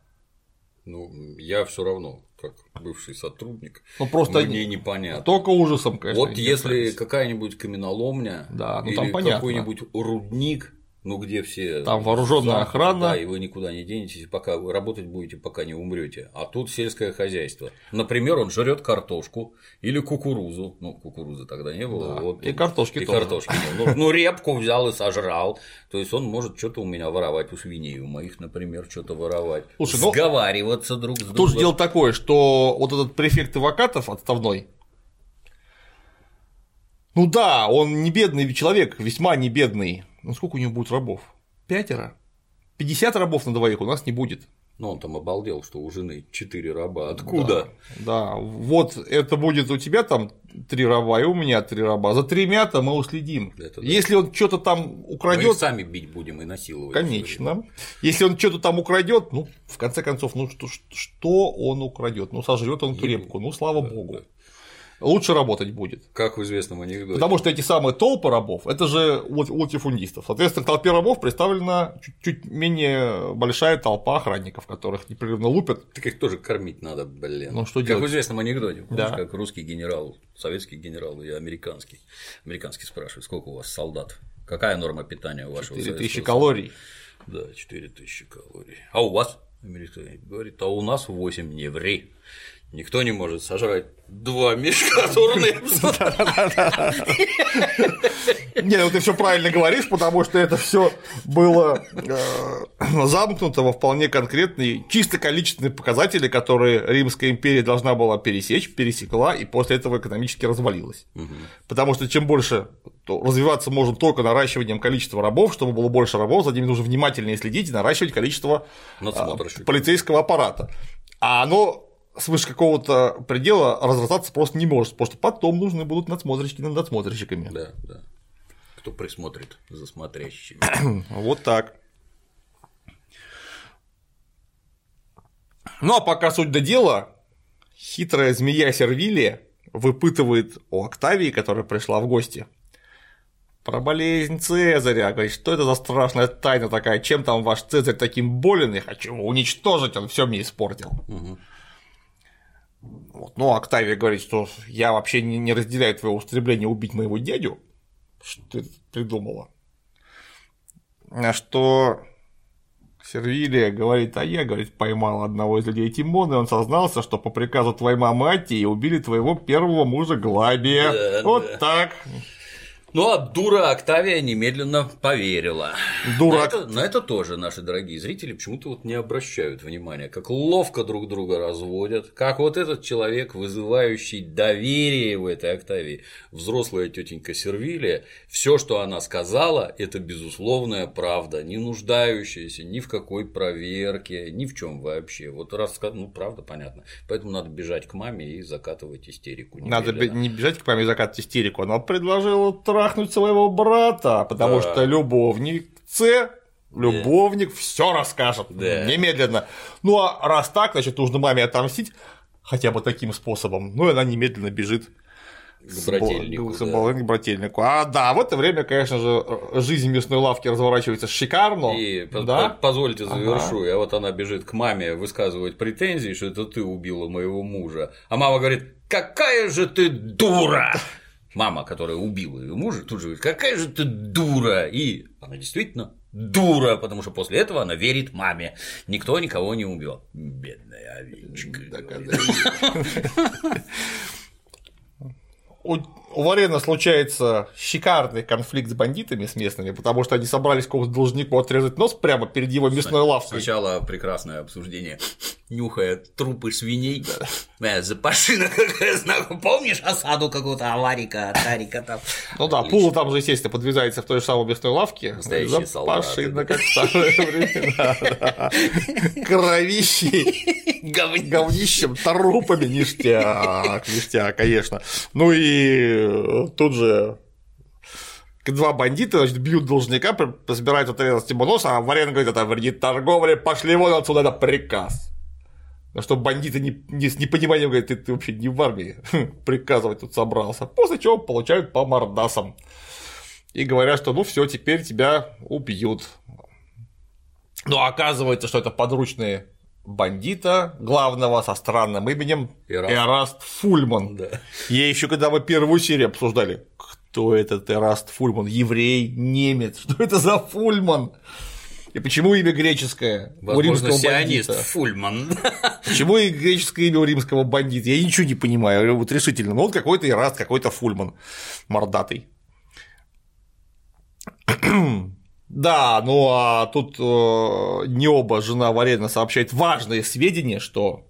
Ну, я все равно, как бывший сотрудник, ну, просто мне непонятно. Только ужасом, конечно. Вот если какая-нибудь каменоломня да, ну, или какой-нибудь рудник ну где все. Там вооруженная охрана. Да, и вы никуда не денетесь, пока вы работать будете, пока не умрете. А тут сельское хозяйство. Например, он жрет картошку или кукурузу. Ну, кукурузы тогда не было. Да. Вот, и картошки и тоже. картошки не было. Ну, ну, репку взял и сожрал. То есть он может что-то у меня воровать у свиней, у моих, например, что-то воровать. Слушай, ну, Сговариваться друг с другом. Тут же дело такое, что вот этот префект Ивакатов отставной, ну да, он не бедный человек, весьма не бедный. Ну сколько у него будет рабов? Пятеро? 50 рабов на двоих у нас не будет. Ну, он там обалдел, что у жены четыре раба. Откуда? Да, да, вот это будет у тебя там три раба, и у меня три раба. За тремя-то мы уследим. Это да. Если он что-то там украдет. Мы сами бить будем и насиловать. Конечно. Если он что-то там украдет, ну, в конце концов, ну что, что он украдет? Ну, сожрет он трепку. Ну, слава богу. Лучше работать будет. Как в известном анекдоте. Потому что эти самые толпы рабов – это же латифундистов. Соответственно, к толпе рабов представлена чуть-чуть менее большая толпа охранников, которых непрерывно лупят. Так их тоже кормить надо, блин. Ну, что как делать? в известном анекдоте. Да. как русский генерал, советский генерал и американский. Американский спрашивает, сколько у вас солдат? Какая норма питания у вашего 4000 калорий. Да, 4000 калорий. А у вас? Американец говорит, а у нас 8, не ври. Никто не может сожрать два мешка турнепса. Не, ну ты все правильно говоришь, потому что это все было э, замкнуто во вполне конкретные, чисто количественные показатели, которые Римская империя должна была пересечь, пересекла, и после этого экономически развалилась. Потому что чем больше развиваться можно только наращиванием количества рабов, чтобы было больше рабов, за ними нужно внимательнее следить и наращивать количество а, полицейского аппарата. А оно свыше какого-то предела разрастаться просто не может, потому что потом нужны будут надсмотрщики над надсмотрщиками. Да, да. Кто присмотрит за смотрящими. вот так. Ну а пока суть до дела, хитрая змея Сервилия выпытывает у Октавии, которая пришла в гости, про болезнь Цезаря, говорит, что это за страшная тайна такая, чем там ваш Цезарь таким болен, я хочу его уничтожить, он все мне испортил. Угу. Вот. Ну, Октавия говорит, что я вообще не, не разделяю твое устремление убить моего дядю. Что ты придумала? А что Сервилия говорит, а я, говорит, поймал одного из людей Тимона, и он сознался, что по приказу твоей мамы Атии убили твоего первого мужа Глабия. Да, вот да. так. Ну, а дура Октавия немедленно поверила. Дурак. На это, на это тоже наши дорогие зрители почему-то вот не обращают внимания, как ловко друг друга разводят, как вот этот человек, вызывающий доверие в этой Октавии, взрослая тетенька Сервилия, все, что она сказала, это безусловная правда, не нуждающаяся ни в какой проверке, ни в чем вообще. Вот раз, ну, правда, понятно. Поэтому надо бежать к маме и закатывать истерику. Надо не бежать к маме и закатывать истерику, она предложила трахнуть своего брата, потому да. что любовник С любовник да. все расскажет да. немедленно. Ну а раз так, значит, нужно маме отомстить хотя бы таким способом. Ну и она немедленно бежит к брательнику. К, да. к брательнику. А да, в это время, конечно же, жизнь мясной лавки разворачивается шикарно. И да? позвольте завершу. Ага. А вот она бежит к маме высказывать претензии, что это ты убила моего мужа. А мама говорит: какая же ты дура! Мама, которая убила ее мужа, тут же говорит, какая же ты дура! И она действительно дура, потому что после этого она верит маме. Никто никого не убил. Бедная овечка. у, Варена случается шикарный конфликт с бандитами с местными, потому что они собрались какому-то должнику отрезать нос прямо перед его мясной лавкой. Сначала прекрасное обсуждение, нюхая трупы свиней. Да. Э, запашина какая знак. Помнишь осаду какого-то аварика, тарика там? Ну да, Пула там же, естественно, подвязается в той же самой мясной лавке. Настоящие Запашина, как в старые времена. Кровищи. Говнищем, трупами, ништяк, ништяк, конечно. Ну и и тут же два бандита, значит, бьют должника, собирают отрезать ему нос, а Варен говорит, это вредит торговле, пошли вон отсюда, это приказ. На что бандиты не, не, с непониманием говорят, ты, ты вообще не в армии приказывать тут собрался. После чего получают по мордасам. И говорят, что ну все, теперь тебя убьют. Но оказывается, что это подручные бандита главного со странным именем Эраст, Эраст Фульман. Да. Я еще когда мы первую серию обсуждали, кто этот Эраст Фульман, еврей, немец, что это за Фульман? И почему имя греческое Возможно, у римского сионист бандита? Фульман. Почему и греческое имя у римского бандита? Я ничего не понимаю, вот решительно. Ну, вот какой-то Эраст, какой-то Фульман мордатый. Да, ну а тут э, не оба жена Варена сообщает важные сведения, что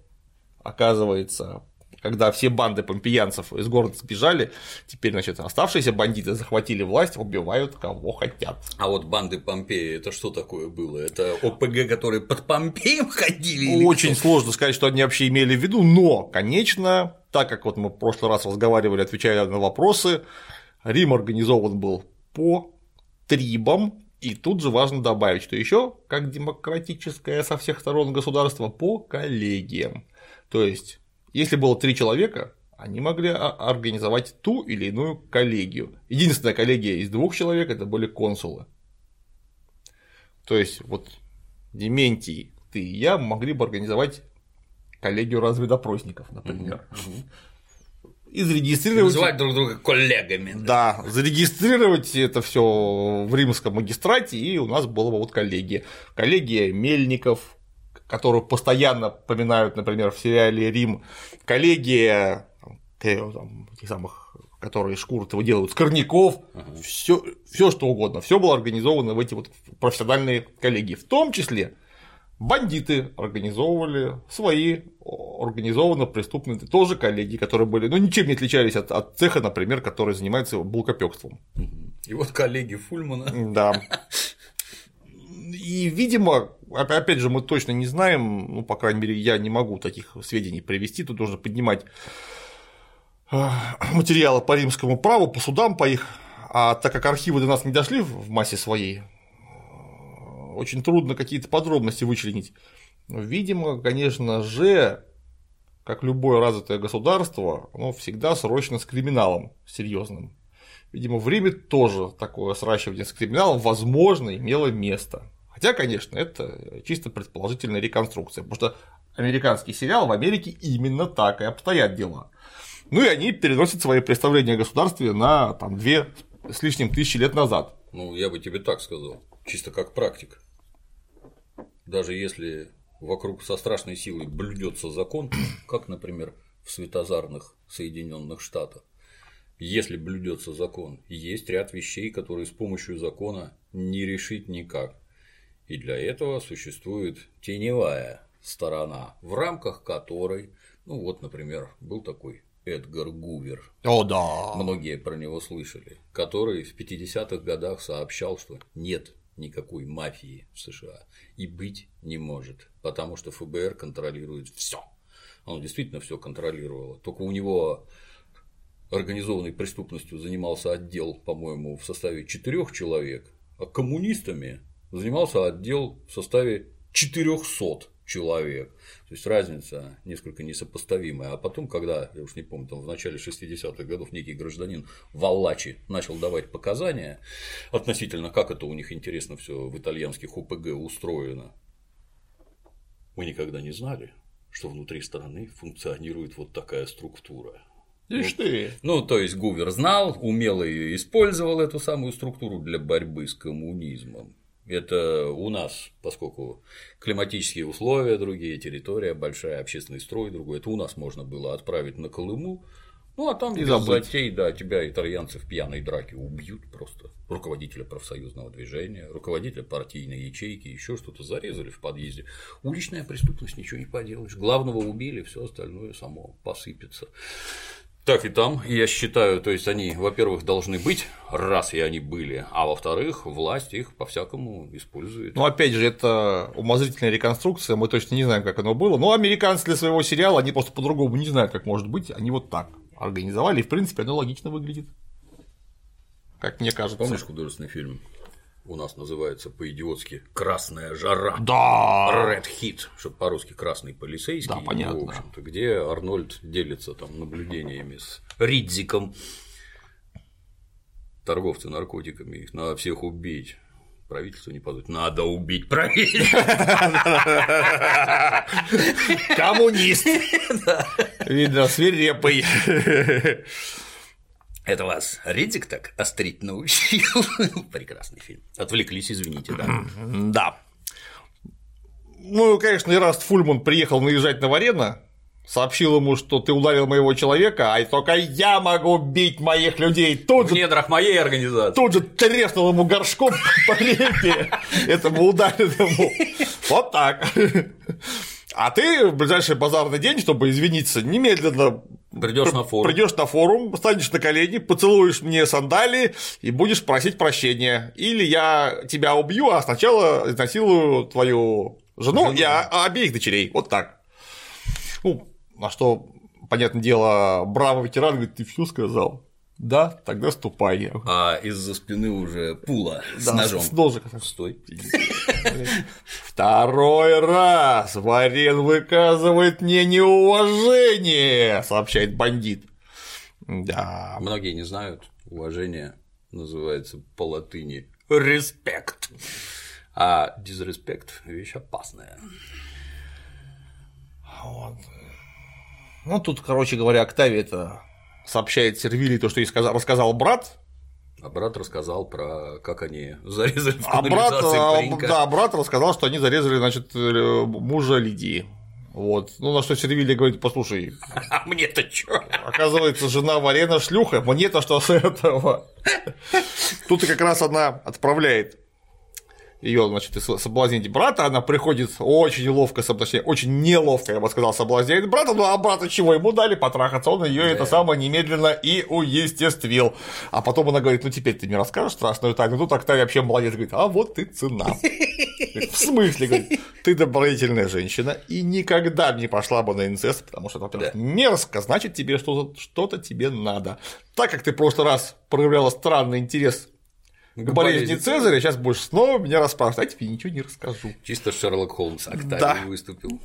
оказывается, когда все банды помпеянцев из города сбежали, теперь, значит, оставшиеся бандиты захватили власть, убивают кого хотят. А вот банды Помпеи это что такое было? Это ОПГ, которые под Помпеем ходили? Очень сложно сказать, что они вообще имели в виду, но, конечно, так как вот мы в прошлый раз разговаривали, отвечая на вопросы, Рим организован был по трибам, и тут же важно добавить, что еще как демократическое со всех сторон государство по коллегиям. То есть, если было три человека, они могли организовать ту или иную коллегию. Единственная коллегия из двух человек это были консулы. То есть, вот Дементий, ты и я могли бы организовать коллегию разведопросников, например. Угу и зарегистрировать. Называть друг друга коллегами. Да, зарегистрировать это все в римском магистрате, и у нас была бы вот коллегия. Коллегия мельников, которую постоянно поминают, например, в сериале Рим, коллегия там, тех самых которые шкуры выделывают, скорняков, uh-huh. все, все что угодно, все было организовано в эти вот профессиональные коллегии, в том числе бандиты организовывали свои организованно преступные тоже коллеги, которые были, ну, ничем не отличались от, от цеха, например, который занимается булкопекством. И вот коллеги Фульмана. Да. И, видимо, опять же, мы точно не знаем, ну, по крайней мере, я не могу таких сведений привести, тут нужно поднимать а, материалы по римскому праву, по судам, по их, а так как архивы до нас не дошли в массе своей, очень трудно какие-то подробности вычленить. Видимо, конечно же, как любое развитое государство, оно всегда срочно с криминалом серьезным. Видимо, в Риме тоже такое сращивание с криминалом, возможно, имело место. Хотя, конечно, это чисто предположительная реконструкция, потому что американский сериал, в Америке именно так и обстоят дела. Ну и они переносят свои представления о государстве на там, две с лишним тысячи лет назад. Ну, я бы тебе так сказал, чисто как практик. Даже если вокруг со страшной силой блюдется закон, как, например, в светозарных Соединенных Штатах, если блюдется закон, есть ряд вещей, которые с помощью закона не решить никак. И для этого существует теневая сторона, в рамках которой, ну вот, например, был такой Эдгар Гувер. О, да. Многие про него слышали, который в 50-х годах сообщал, что нет никакой мафии в США и быть не может, потому что ФБР контролирует все. Он действительно все контролировал. Только у него организованной преступностью занимался отдел, по-моему, в составе четырех человек, а коммунистами занимался отдел в составе 400 человек. То есть разница несколько несопоставимая. А потом, когда, я уж не помню, там в начале 60-х годов некий гражданин в Аллачи начал давать показания относительно, как это у них интересно все в итальянских УПГ устроено, мы никогда не знали, что внутри страны функционирует вот такая структура. Ишь ты. Ну, то есть Гувер знал, умело ее использовал эту самую структуру для борьбы с коммунизмом. Это у нас, поскольку климатические условия другие, территория большая, общественный строй другой, это у нас можно было отправить на Колыму, ну а там И без забыть. затей, да, тебя итальянцы в пьяной драке убьют просто. Руководителя профсоюзного движения, руководителя партийной ячейки, еще что-то зарезали в подъезде. Уличная преступность, ничего не поделаешь. Главного убили, все остальное само посыпется. Так и там, я считаю, то есть они, во-первых, должны быть, раз и они были, а во-вторых, власть их по-всякому использует. Ну, опять же, это умозрительная реконструкция, мы точно не знаем, как оно было. Но американцы для своего сериала, они просто по-другому не знают, как может быть, они вот так организовали, и в принципе оно логично выглядит. Как мне кажется. Помнишь художественный фильм? У нас называется по-идиотски «Красная жара». Да. Red Hit, чтобы по-русски красный полицейский, Да, понятно. в общем-то, где Арнольд делится там наблюдениями с Ридзиком. Торговцы наркотиками, их надо всех убить. Правительство не позволит. Надо убить правительство. Коммунист. Видно, свирепый. Это вас Ридзик так острить научил? Прекрасный фильм. Отвлеклись, извините, да. Да. Ну, конечно, Ираст Фульман приехал наезжать на Варена, сообщил ему, что ты ударил моего человека, а только я могу бить моих людей. Тут В же недрах моей организации. тут же треснул ему горшком по репе, этому ударенному. Вот так. А ты в ближайший базарный день, чтобы извиниться, немедленно Придешь на форум. Придешь на форум, станешь на колени, поцелуешь мне сандалии и будешь просить прощения. Или я тебя убью, а сначала изнасилую твою жену и о- обеих дочерей. Вот так. Ну, на что, понятное дело, браво ветеран говорит, ты все сказал. Да, тогда ступай. А из-за спины уже пула с Да, ножом. С ножиком. Стой. Второй раз Варен выказывает мне неуважение, сообщает бандит. Да. Многие не знают, уважение называется по латыни респект. А дизреспект – вещь опасная. Вот. Ну, тут, короче говоря, Октавий это сообщает Сервилии то, что ей сказал, рассказал брат, А брат рассказал про как они зарезали в а брат, а, паренька. да, брат рассказал, что они зарезали, значит, э, мужа Лидии. Вот. Ну, на что Сервилия говорит, послушай, А мне-то чё? оказывается, жена Варена шлюха, мне-то что с этого? Тут как раз она отправляет ее, значит, и соблазнить брата, она приходит очень ловко, точнее, очень неловко, я бы сказал, соблазняет брата, ну а брата чего ему дали потрахаться, он ее это самое немедленно и уестествил. А потом она говорит, ну теперь ты мне расскажешь страшную тайну, тут Октавия вообще молодец, говорит, а вот ты цена. В смысле, говорит, ты добродетельная женщина и никогда не пошла бы на инцест, потому что, во-первых, Да. мерзко, значит, тебе что-то что тебе надо. Так как ты в прошлый раз проявляла странный интерес к болезни Цезаря, сейчас будешь снова меня расспрашивать, а тебе ничего не расскажу. Чисто Шерлок Холмс Октавий Да. выступил.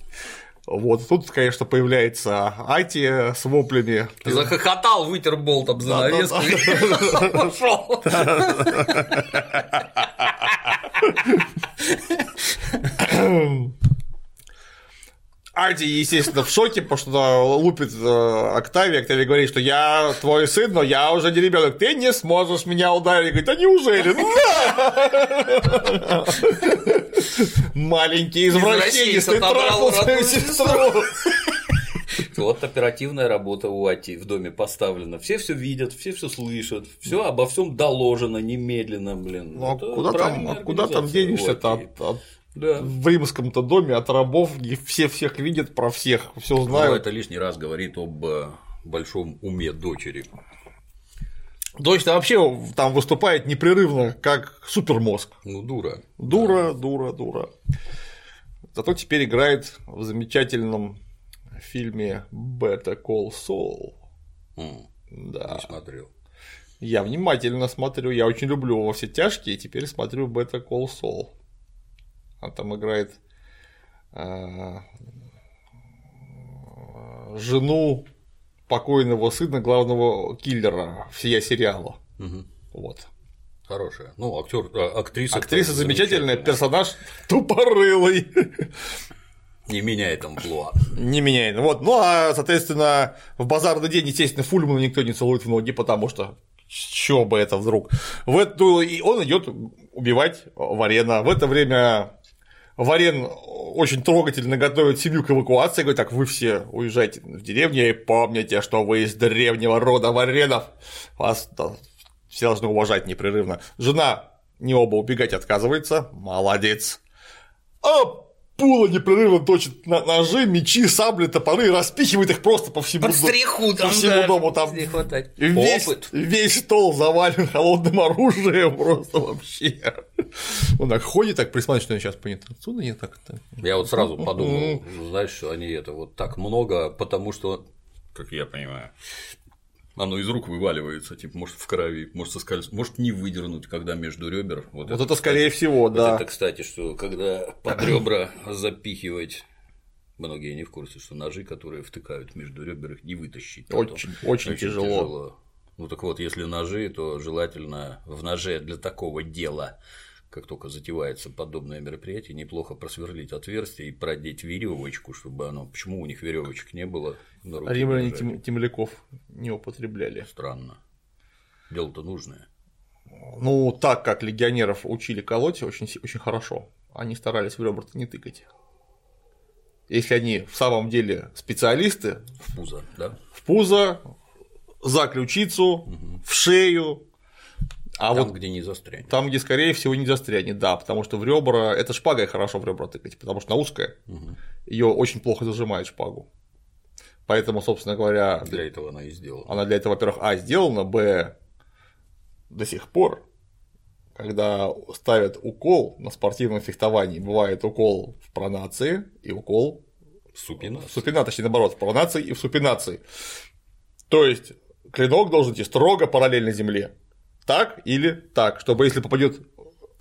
Вот, тут, конечно, появляется Ати с воплями. Захохотал, вытер болт об занавеску пошел. Ади, естественно, в шоке, потому что лупит э, Октавия. Октавия говорит, что я твой сын, но я уже не ребенок. Ты не сможешь меня ударить. Говорит, а неужели? Маленький извращенец, ты трахал свою сестру. Вот оперативная работа у Ати в доме поставлена. Все все видят, все все слышат, все обо всем доложено немедленно, блин. Ну, а куда там, а куда там денешься-то от, от да. в римском-то доме от рабов, все всех видят, про всех, все знают. это лишний раз говорит об э, большом уме дочери. Дочь-то вообще там выступает непрерывно, как супермозг. Ну, дура. Дура, дура, дура. Зато теперь играет в замечательном фильме Better Call Saul. М, Да. Не смотрел. Я внимательно смотрю, я очень люблю во все тяжкие, теперь смотрю Better Call Saul. Он там играет а, жену покойного сына главного киллера всея сериала. Мгм. Вот. Хорошая. Ну, актер, а, актриса. Актриса замечательная, замечательная. персонаж тупорылый. Не меняет амплуа. Не меняет. Вот. Ну а, соответственно, в базарный день, естественно, Фульмана никто не целует в ноги, потому что чё бы это вдруг. В эту... И он идет убивать Варена. В это время Варен очень трогательно готовит семью к эвакуации, говорит, так, вы все уезжайте в деревню и помните, что вы из древнего рода Варенов. Вас да, все должны уважать непрерывно. Жена не оба убегать отказывается. Молодец. А Пула непрерывно точит ножи, мечи, сабли, топоры и распихивает их просто по всему, Под стриху по там, всему да, дому. Там весь, Опыт. весь стол завален холодным оружием просто вообще. Он так ходит, так присматривает, что сейчас понят. Отсюда не так. так. Я вот сразу подумал, знаешь, что они это вот так много, потому что, как я понимаю, оно из рук вываливается, типа, может, в крови, может, соскользнуть, может, не выдернуть, когда между ребер. Вот, Вот это скорее всего, Вот да. Это, кстати, что когда под ребра запихивать, многие не в курсе, что ножи, которые втыкают между ребер, их не вытащить. потом. Очень, очень тяжело. Ну так вот, если ножи, то желательно в ноже для такого дела, как только затевается подобное мероприятие, неплохо просверлить отверстие и продеть веревочку, чтобы оно. Почему у них веревочек не было? Руке Римляне тем- темляков не употребляли. Странно. Дело-то нужное. Ну, так как легионеров учили колоть очень, очень хорошо, они старались в ребра не тыкать. Если они в самом деле специалисты, В пузо, да? в пузо, за ключицу, в шею, а Там, вот где не застрянет. там, где, скорее всего, не застрянет, да, потому что в ребра это шпагой хорошо в ребра тыкать, потому что она узкая, ее очень плохо зажимает шпагу. Поэтому, собственно говоря, Для этого она и сделана. она для этого, во-первых, а, сделана, б, до сих пор, когда ставят укол на спортивном фехтовании, бывает укол в пронации и укол Супина. в супинации, точнее, наоборот, в пронации и в супинации. То есть, клинок должен идти строго параллельно земле. Так или так, чтобы если попадет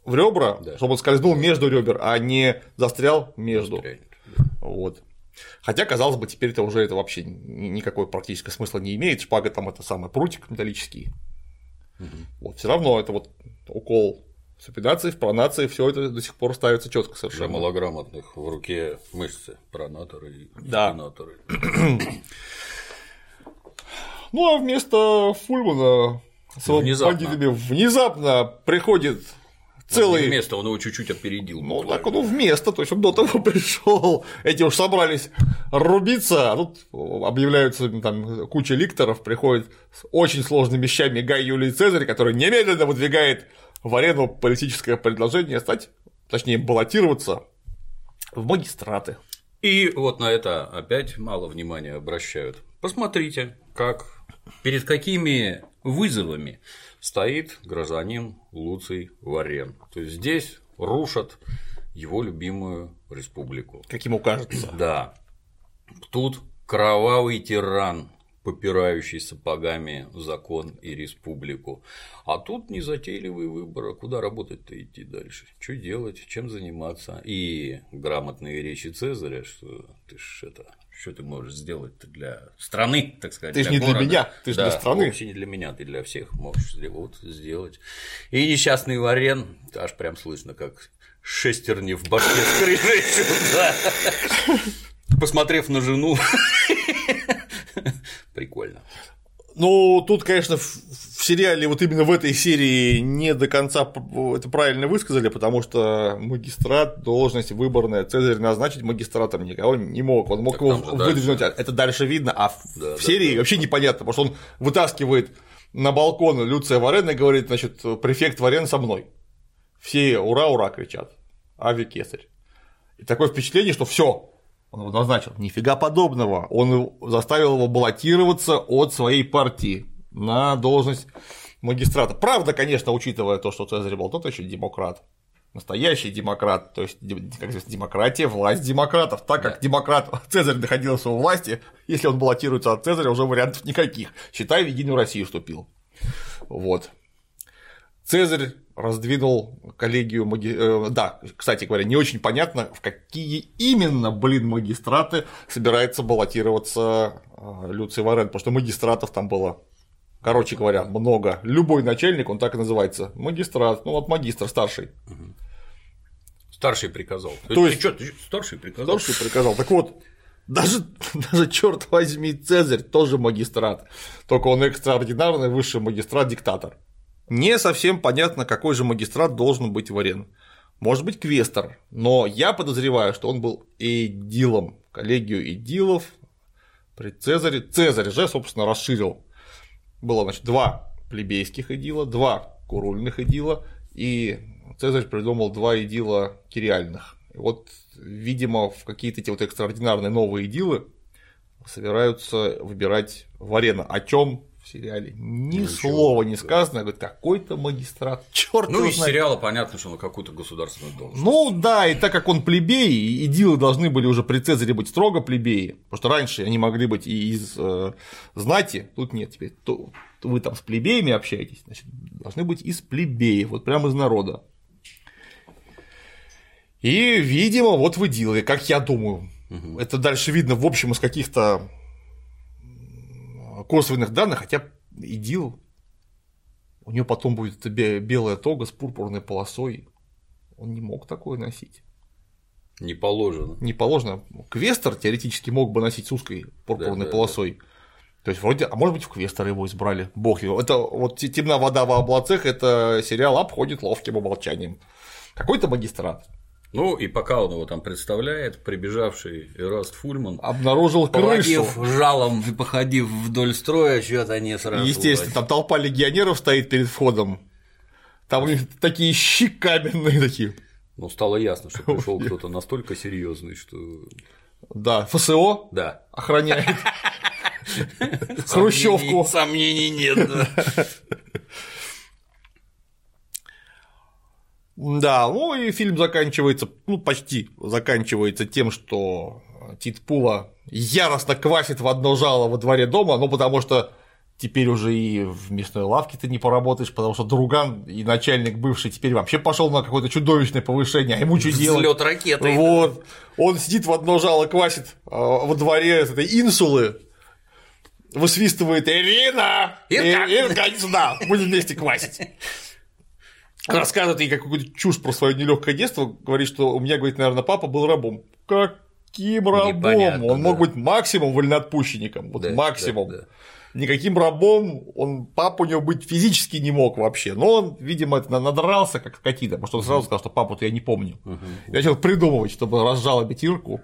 в ребра, Да. чтобы он скользнул между ребер, а не застрял между. Застрянет. Вот. Хотя, казалось бы, теперь это уже это вообще ни- никакой практического смысла не имеет. Шпага там это самый прутик металлический. Вот, все равно это вот укол супинации, в пронации, все это до сих пор ставится четко Для совершенно. малограмотных в руке мышцы, пронаторы и Да. спинаторы. Ну а вместо Фульмана с бандитами внезапно приходит целый. Место он его чуть-чуть опередил. Ну, буквально. так он вместо, то есть он до того пришел. Эти уж собрались рубиться, а тут объявляются там куча ликторов, приходит с очень сложными вещами Гай Юлий Цезарь, который немедленно выдвигает в арену политическое предложение стать, точнее, баллотироваться в магистраты. И вот на это опять мало внимания обращают. Посмотрите, как перед какими вызовами стоит гражданин Луций Варен. То есть здесь рушат его любимую республику. Как ему кажется. Да. Тут кровавый тиран, попирающий сапогами закон и республику. А тут незатейливый выбор, а куда работать-то идти дальше? Что делать, чем заниматься? И грамотные речи Цезаря, что ты ж это, что ты можешь сделать для страны, так сказать. Ты ж не для города. меня, ты ж Да, для страны. Вообще не для меня, ты для всех можешь вот сделать. И несчастный Варен, аж прям слышно, как шестерни в башке да. посмотрев на жену. Прикольно. Ну, тут, конечно, сериале вот именно в этой серии не до конца это правильно высказали, потому что магистрат, должность выборная, Цезарь назначить магистратом никого не мог, он мог так его выдвинуть, дальше. это дальше видно, а в, да, серии да, вообще да. непонятно, потому что он вытаскивает на балкон Люция Варена и говорит, значит, префект Варен со мной. Все ура, ура кричат. Ави Кесарь. И такое впечатление, что все, он его назначил. Нифига подобного. Он заставил его баллотироваться от своей партии на должность магистрата. Правда, конечно, учитывая то, что Цезарь был тот еще демократ. Настоящий демократ, то есть, как известно, демократия, власть демократов. Так как да. демократ Цезарь находился у власти, если он баллотируется от Цезаря, уже вариантов никаких. Считай, в Единую Россию вступил. Вот. Цезарь раздвинул коллегию маги... Э, да, кстати говоря, не очень понятно, в какие именно, блин, магистраты собирается баллотироваться э, Люций Варен, потому что магистратов там было Короче говоря, много. Любой начальник, он так и называется. Магистрат, ну вот магистр старший. Старший приказал. То есть, ты что, ты старший приказал? Старший приказал. Так вот, даже, даже черт возьми, Цезарь тоже магистрат. Только он экстраординарный высший магистрат-диктатор. Не совсем понятно, какой же магистрат должен быть в Орен. Может быть, квестер, но я подозреваю, что он был эдилом, коллегию эдилов при Цезаре. Цезарь же, собственно, расширил. Было, значит, два плебейских эдила, два курульных эдила, и Цезарь придумал два эдила кириальных. И вот, видимо, в какие-то эти вот экстраординарные новые эдилы собираются выбирать в арена. О чем в сериале. Ни ну, слова не сказано, говорит, какой-то магистрат. Черт Ну, из знает. сериала понятно, что он какую-то государственную должность. Ну да, и так как он плебей, и дилы должны были уже при Цезаре быть строго плебеи, потому что раньше они могли быть и из э, знати, тут нет теперь. То, вы там с плебеями общаетесь, значит, должны быть из плебеев, вот прямо из народа. И, видимо, вот вы делали, как я думаю. Угу. Это дальше видно, в общем, из каких-то косвенных данных, хотя ИДИЛ, у него потом будет белая тога с пурпурной полосой, он не мог такое носить. Не положено. Не положено. Квестер теоретически мог бы носить с узкой пурпурной да, полосой. Да. То есть, вроде, а может быть, в Квестер его избрали. Бог его. Это вот темная вода в облацах, это сериал обходит ловким умолчанием. Какой-то магистрат. Ну, и пока он его там представляет, прибежавший Эраст Фульман обнаружил крышу. жалом и походив вдоль строя, что-то не сразу. Естественно, там толпа легионеров стоит перед входом. Там у них такие щи каменные такие. Ну, стало ясно, что пришел кто-то настолько серьезный, что. Да, ФСО да. охраняет Хрущевку. Сомнений нет. Да, ну и фильм заканчивается, ну почти заканчивается тем, что Тит Пула яростно квасит в одно жало во дворе дома, ну потому что теперь уже и в мясной лавке ты не поработаешь, потому что друган и начальник бывший теперь вообще пошел на какое-то чудовищное повышение, а ему что делать? Взлет ракеты. Вот. Он сидит в одно жало, квасит а, во дворе этой инсулы, высвистывает Ирина! Ирка! Ирка, иди сюда, будем вместе квасить рассказывает ей какую-то чушь про свое нелегкое детство, говорит, что у меня, говорит, наверное, папа был рабом. Каким рабом? Непонятно, он да. мог быть максимум вольноотпущенником, вот да, максимум. Да, да. Никаким рабом он папа у него быть физически не мог вообще. Но он, видимо, это надрался как скотина, потому что он сразу сказал, что папу-то я не помню. Uh-huh. И начал придумывать, чтобы разжалобить Ирку.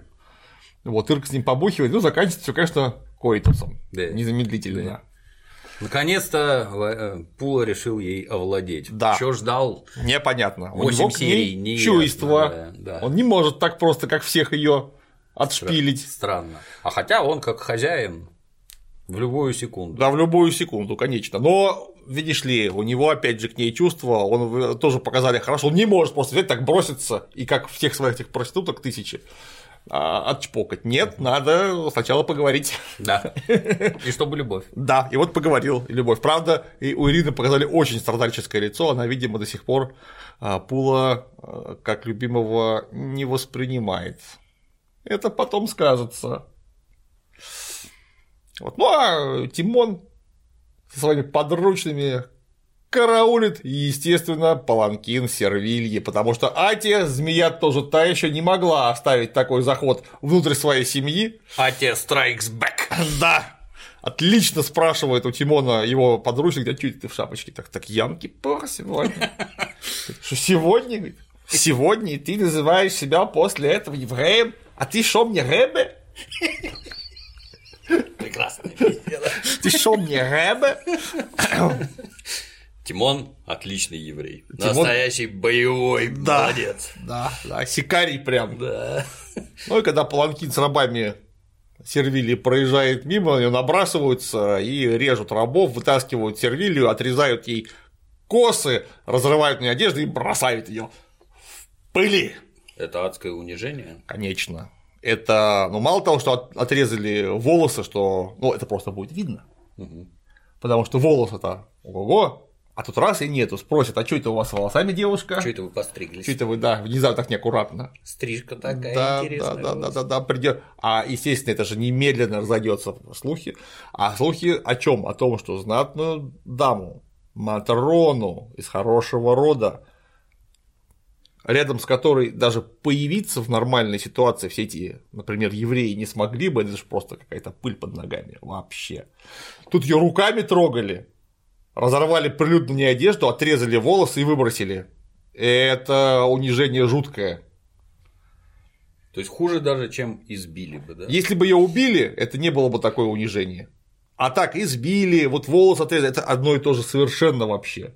Вот Ирка с ним побухивает, ну, заканчивается все, конечно, коитусом. Да. Незамедлительно. Да. Наконец-то э, Пула решил ей овладеть. Да. Что ждал? Непонятно. 8 серий, не чувство. Да, да. Он не может так просто, как всех ее отшпилить. Странно. А хотя он как хозяин в любую секунду. Да, в любую секунду, конечно. Но видишь ли, у него опять же к ней чувства, он тоже показали хорошо, он не может просто взять так броситься, и как всех своих этих проституток тысячи, а, отчпокать. Нет, надо сначала поговорить. Да. И чтобы любовь. Да, и вот поговорил, и любовь. Правда, и у Ирины показали очень страдальческое лицо, она, видимо, до сих пор а, Пула а, как любимого не воспринимает. Это потом скажется. Вот. Ну а Тимон со своими подручными караулит, естественно, паланкин Сервильи, потому что Атия, змея тоже та еще не могла оставить такой заход внутрь своей семьи. Атия strikes back. Да, отлично спрашивает у Тимона его подручник, да чуть ты в шапочке, так, так Янки Пор сегодня. Что сегодня? Сегодня ты называешь себя после этого евреем, а ты шо мне Ребе? Прекрасно. Ты шо мне Ребе? Тимон отличный еврей. Настоящий боевой Да. молодец. Да, да, сикарий прям. Да. Ну и когда паланкин с рабами Сервилии проезжает мимо, они набрасываются и режут рабов, вытаскивают Сервилию, отрезают ей косы, разрывают ней одежду и бросают ее в пыли. Это адское унижение. Конечно. Это, ну, мало того, что от- отрезали волосы, что, ну, это просто будет видно. Потому что волосы-то, ого, а тут раз и нету. Спросят, а что это у вас с волосами, девушка? Что это вы постриглись? Что это вы, да, внезапно так неаккуратно. Стрижка такая Да, интересная. да, да, да, да, да, придет. А естественно, это же немедленно разойдется слухи. А слухи о чем? О том, что знатную даму, Матрону из хорошего рода, рядом с которой даже появиться в нормальной ситуации все эти, например, евреи не смогли бы, это же просто какая-то пыль под ногами вообще. Тут ее руками трогали, разорвали прилюдно не одежду, отрезали волосы и выбросили. Это унижение жуткое. То есть хуже даже, чем избили бы, да? Если бы ее убили, это не было бы такое унижение. А так избили, вот волос отрезали, это одно и то же совершенно вообще.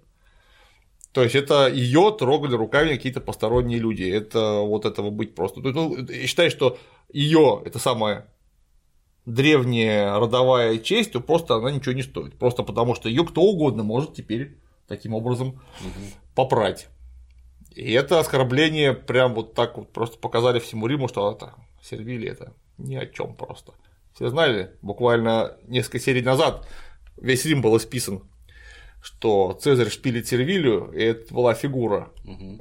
То есть это ее трогали руками какие-то посторонние люди. Это вот этого быть просто. Ну, я считаю, что ее это самая древняя родовая честь, то просто она ничего не стоит. Просто потому что ее кто угодно может теперь таким образом попрать. И это оскорбление прям вот так вот просто показали всему Риму, что это Сервилия это ни о чем просто. Все знали, буквально несколько серий назад весь Рим был исписан, что Цезарь шпилит Сервилию, и это была фигура.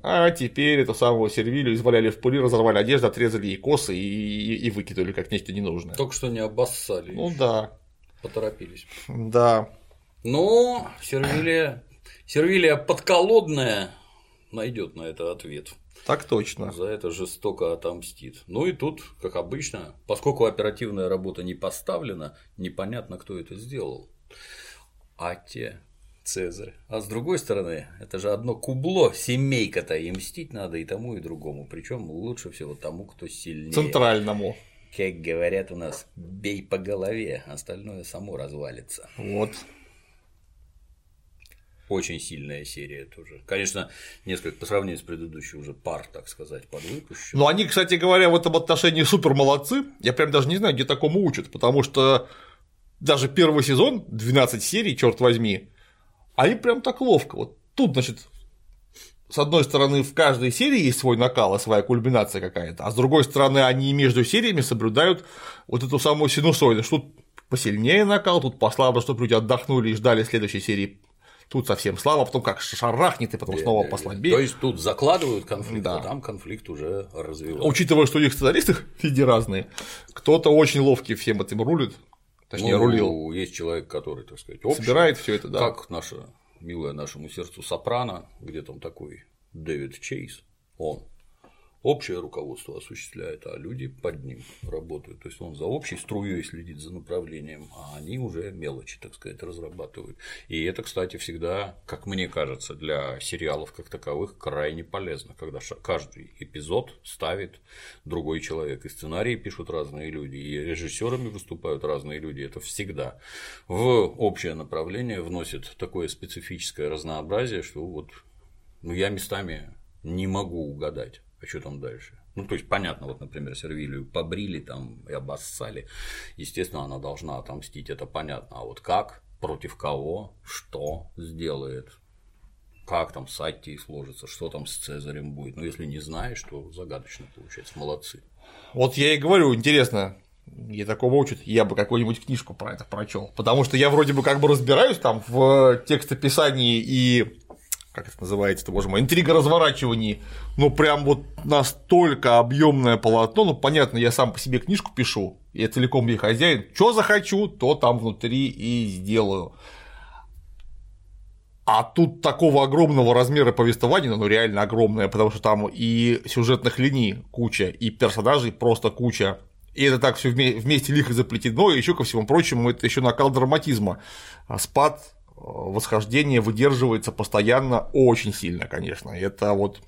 А теперь эту самую Сервилию изваляли в пыли, разорвали одежду, отрезали ей косы и, и выкинули как нечто ненужное. Только что не обоссали. Ну да, Поторопились. да. Но Сервилия, Сервилия подколодная найдет на это ответ. Так точно. За это жестоко отомстит. Ну и тут, как обычно, поскольку оперативная работа не поставлена, непонятно, кто это сделал. Атия, Цезарь. А с другой стороны, это же одно кубло, семейка-то, и мстить надо и тому, и другому. Причем лучше всего тому, кто сильнее. Центральному. Как говорят у нас, бей по голове, остальное само развалится. Вот. Очень сильная серия тоже. Конечно, несколько по сравнению с предыдущей уже пар, так сказать, подвыпущен. Ну, они, кстати говоря, в этом отношении супер молодцы. Я прям даже не знаю, где такому учат, потому что даже первый сезон, 12 серий, черт возьми, они прям так ловко. Вот тут, значит, с одной стороны, в каждой серии есть свой накал и своя кульминация какая-то, а с другой стороны, они между сериями соблюдают вот эту самую синусоиду, что тут посильнее накал, тут послабо, чтобы люди отдохнули и ждали следующей серии. Тут совсем слабо, потом как шарахнет, и потом снова послабее. То есть тут закладывают конфликт, Да. а там конфликт уже развивается. Учитывая, что у них сценаристы везде разные, кто-то очень ловкий всем этим рулит, точнее, Ну, рулил, Есть человек, который, так сказать, общий, собирает все это, да. как наша милая нашему сердцу Сопрано, где там такой Дэвид Чейз, он общее руководство осуществляет, а люди под ним работают. То есть он за общей струей следит за направлением, а они уже мелочи, так сказать, разрабатывают. И это, кстати, всегда, как мне кажется, для сериалов как таковых крайне полезно, когда каждый эпизод ставит другой человек. И сценарии пишут разные люди, и режиссерами выступают разные люди. Это всегда в общее направление вносит такое специфическое разнообразие, что вот ну, я местами не могу угадать, а что там дальше. Ну, то есть, понятно, вот, например, Сервилию побрили там и обоссали. Естественно, она должна отомстить, это понятно. А вот как, против кого, что сделает, как там с Аттией сложится, что там с Цезарем будет. Ну, если не знаешь, то загадочно получается. Молодцы. Вот я и говорю, интересно, где такого учат, я бы какую-нибудь книжку про это прочел. Потому что я вроде бы как бы разбираюсь там в текстописании и как это называется, боже мой, интрига разворачиваний, ну прям вот настолько объемное полотно, ну понятно, я сам по себе книжку пишу, я целиком ей хозяин, что захочу, то там внутри и сделаю. А тут такого огромного размера повествования, ну реально огромное, потому что там и сюжетных линий куча, и персонажей просто куча. И это так все вместе лихо заплетено, и еще ко всему прочему, это еще накал драматизма. Спад, восхождение выдерживается постоянно очень сильно, конечно. Это вот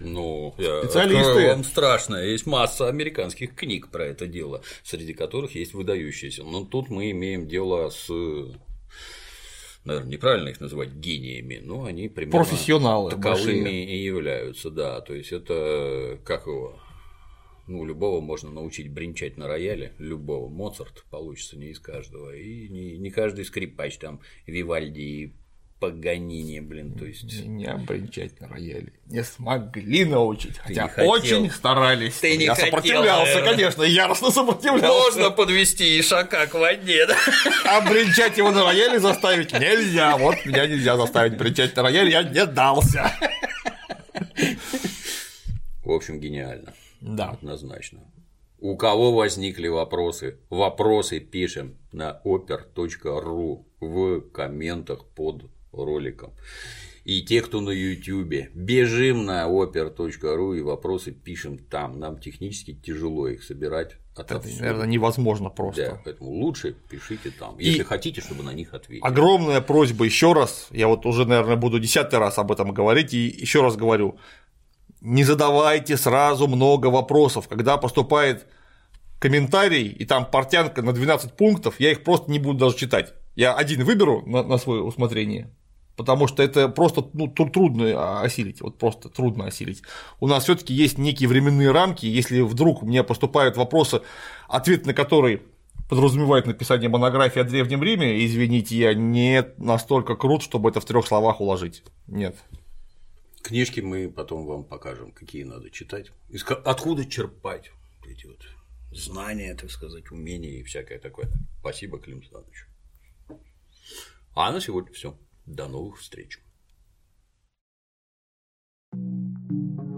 ну, я специалисты. вам страшно. Есть масса американских книг про это дело, среди которых есть выдающиеся. Но тут мы имеем дело с наверное, неправильно их называть гениями, но они примерно профессионалы таковыми большие. и являются, да. То есть это как его ну, любого можно научить бренчать на рояле, любого. Моцарт получится не из каждого. И не, не каждый скрипач там Вивальди и Паганини, блин, то есть. Меня бренчать на рояле не смогли научить, хотя очень старались. Ты не я хотел, сопротивлялся, наверное. конечно, яростно сопротивлялся. Можно подвести ишака к воде, да? А бренчать его на рояле заставить нельзя. Вот меня нельзя заставить бренчать на рояле, я не дался. В общем, гениально. Да. Однозначно. У кого возникли вопросы? Вопросы пишем на oper.ru в комментах под роликом. И те, кто на YouTube, бежим на oper.ru и вопросы пишем там. Нам технически тяжело их собирать. Это, наверное, невозможно просто. Да, поэтому лучше пишите там, если и хотите, чтобы на них ответить. Огромная просьба еще раз, я вот уже, наверное, буду десятый раз об этом говорить, и еще раз говорю, не задавайте сразу много вопросов. Когда поступает комментарий, и там портянка на 12 пунктов, я их просто не буду даже читать. Я один выберу на, на свое усмотрение, потому что это просто ну, трудно осилить, вот просто трудно осилить. У нас все таки есть некие временные рамки, если вдруг мне поступают вопросы, ответ на которые подразумевает написание монографии о Древнем Риме, извините, я не настолько крут, чтобы это в трех словах уложить. Нет. Книжки мы потом вам покажем, какие надо читать, откуда черпать эти вот знания, так сказать, умения и всякое такое. Спасибо, Клим Иванович. А на сегодня все. До новых встреч. thank you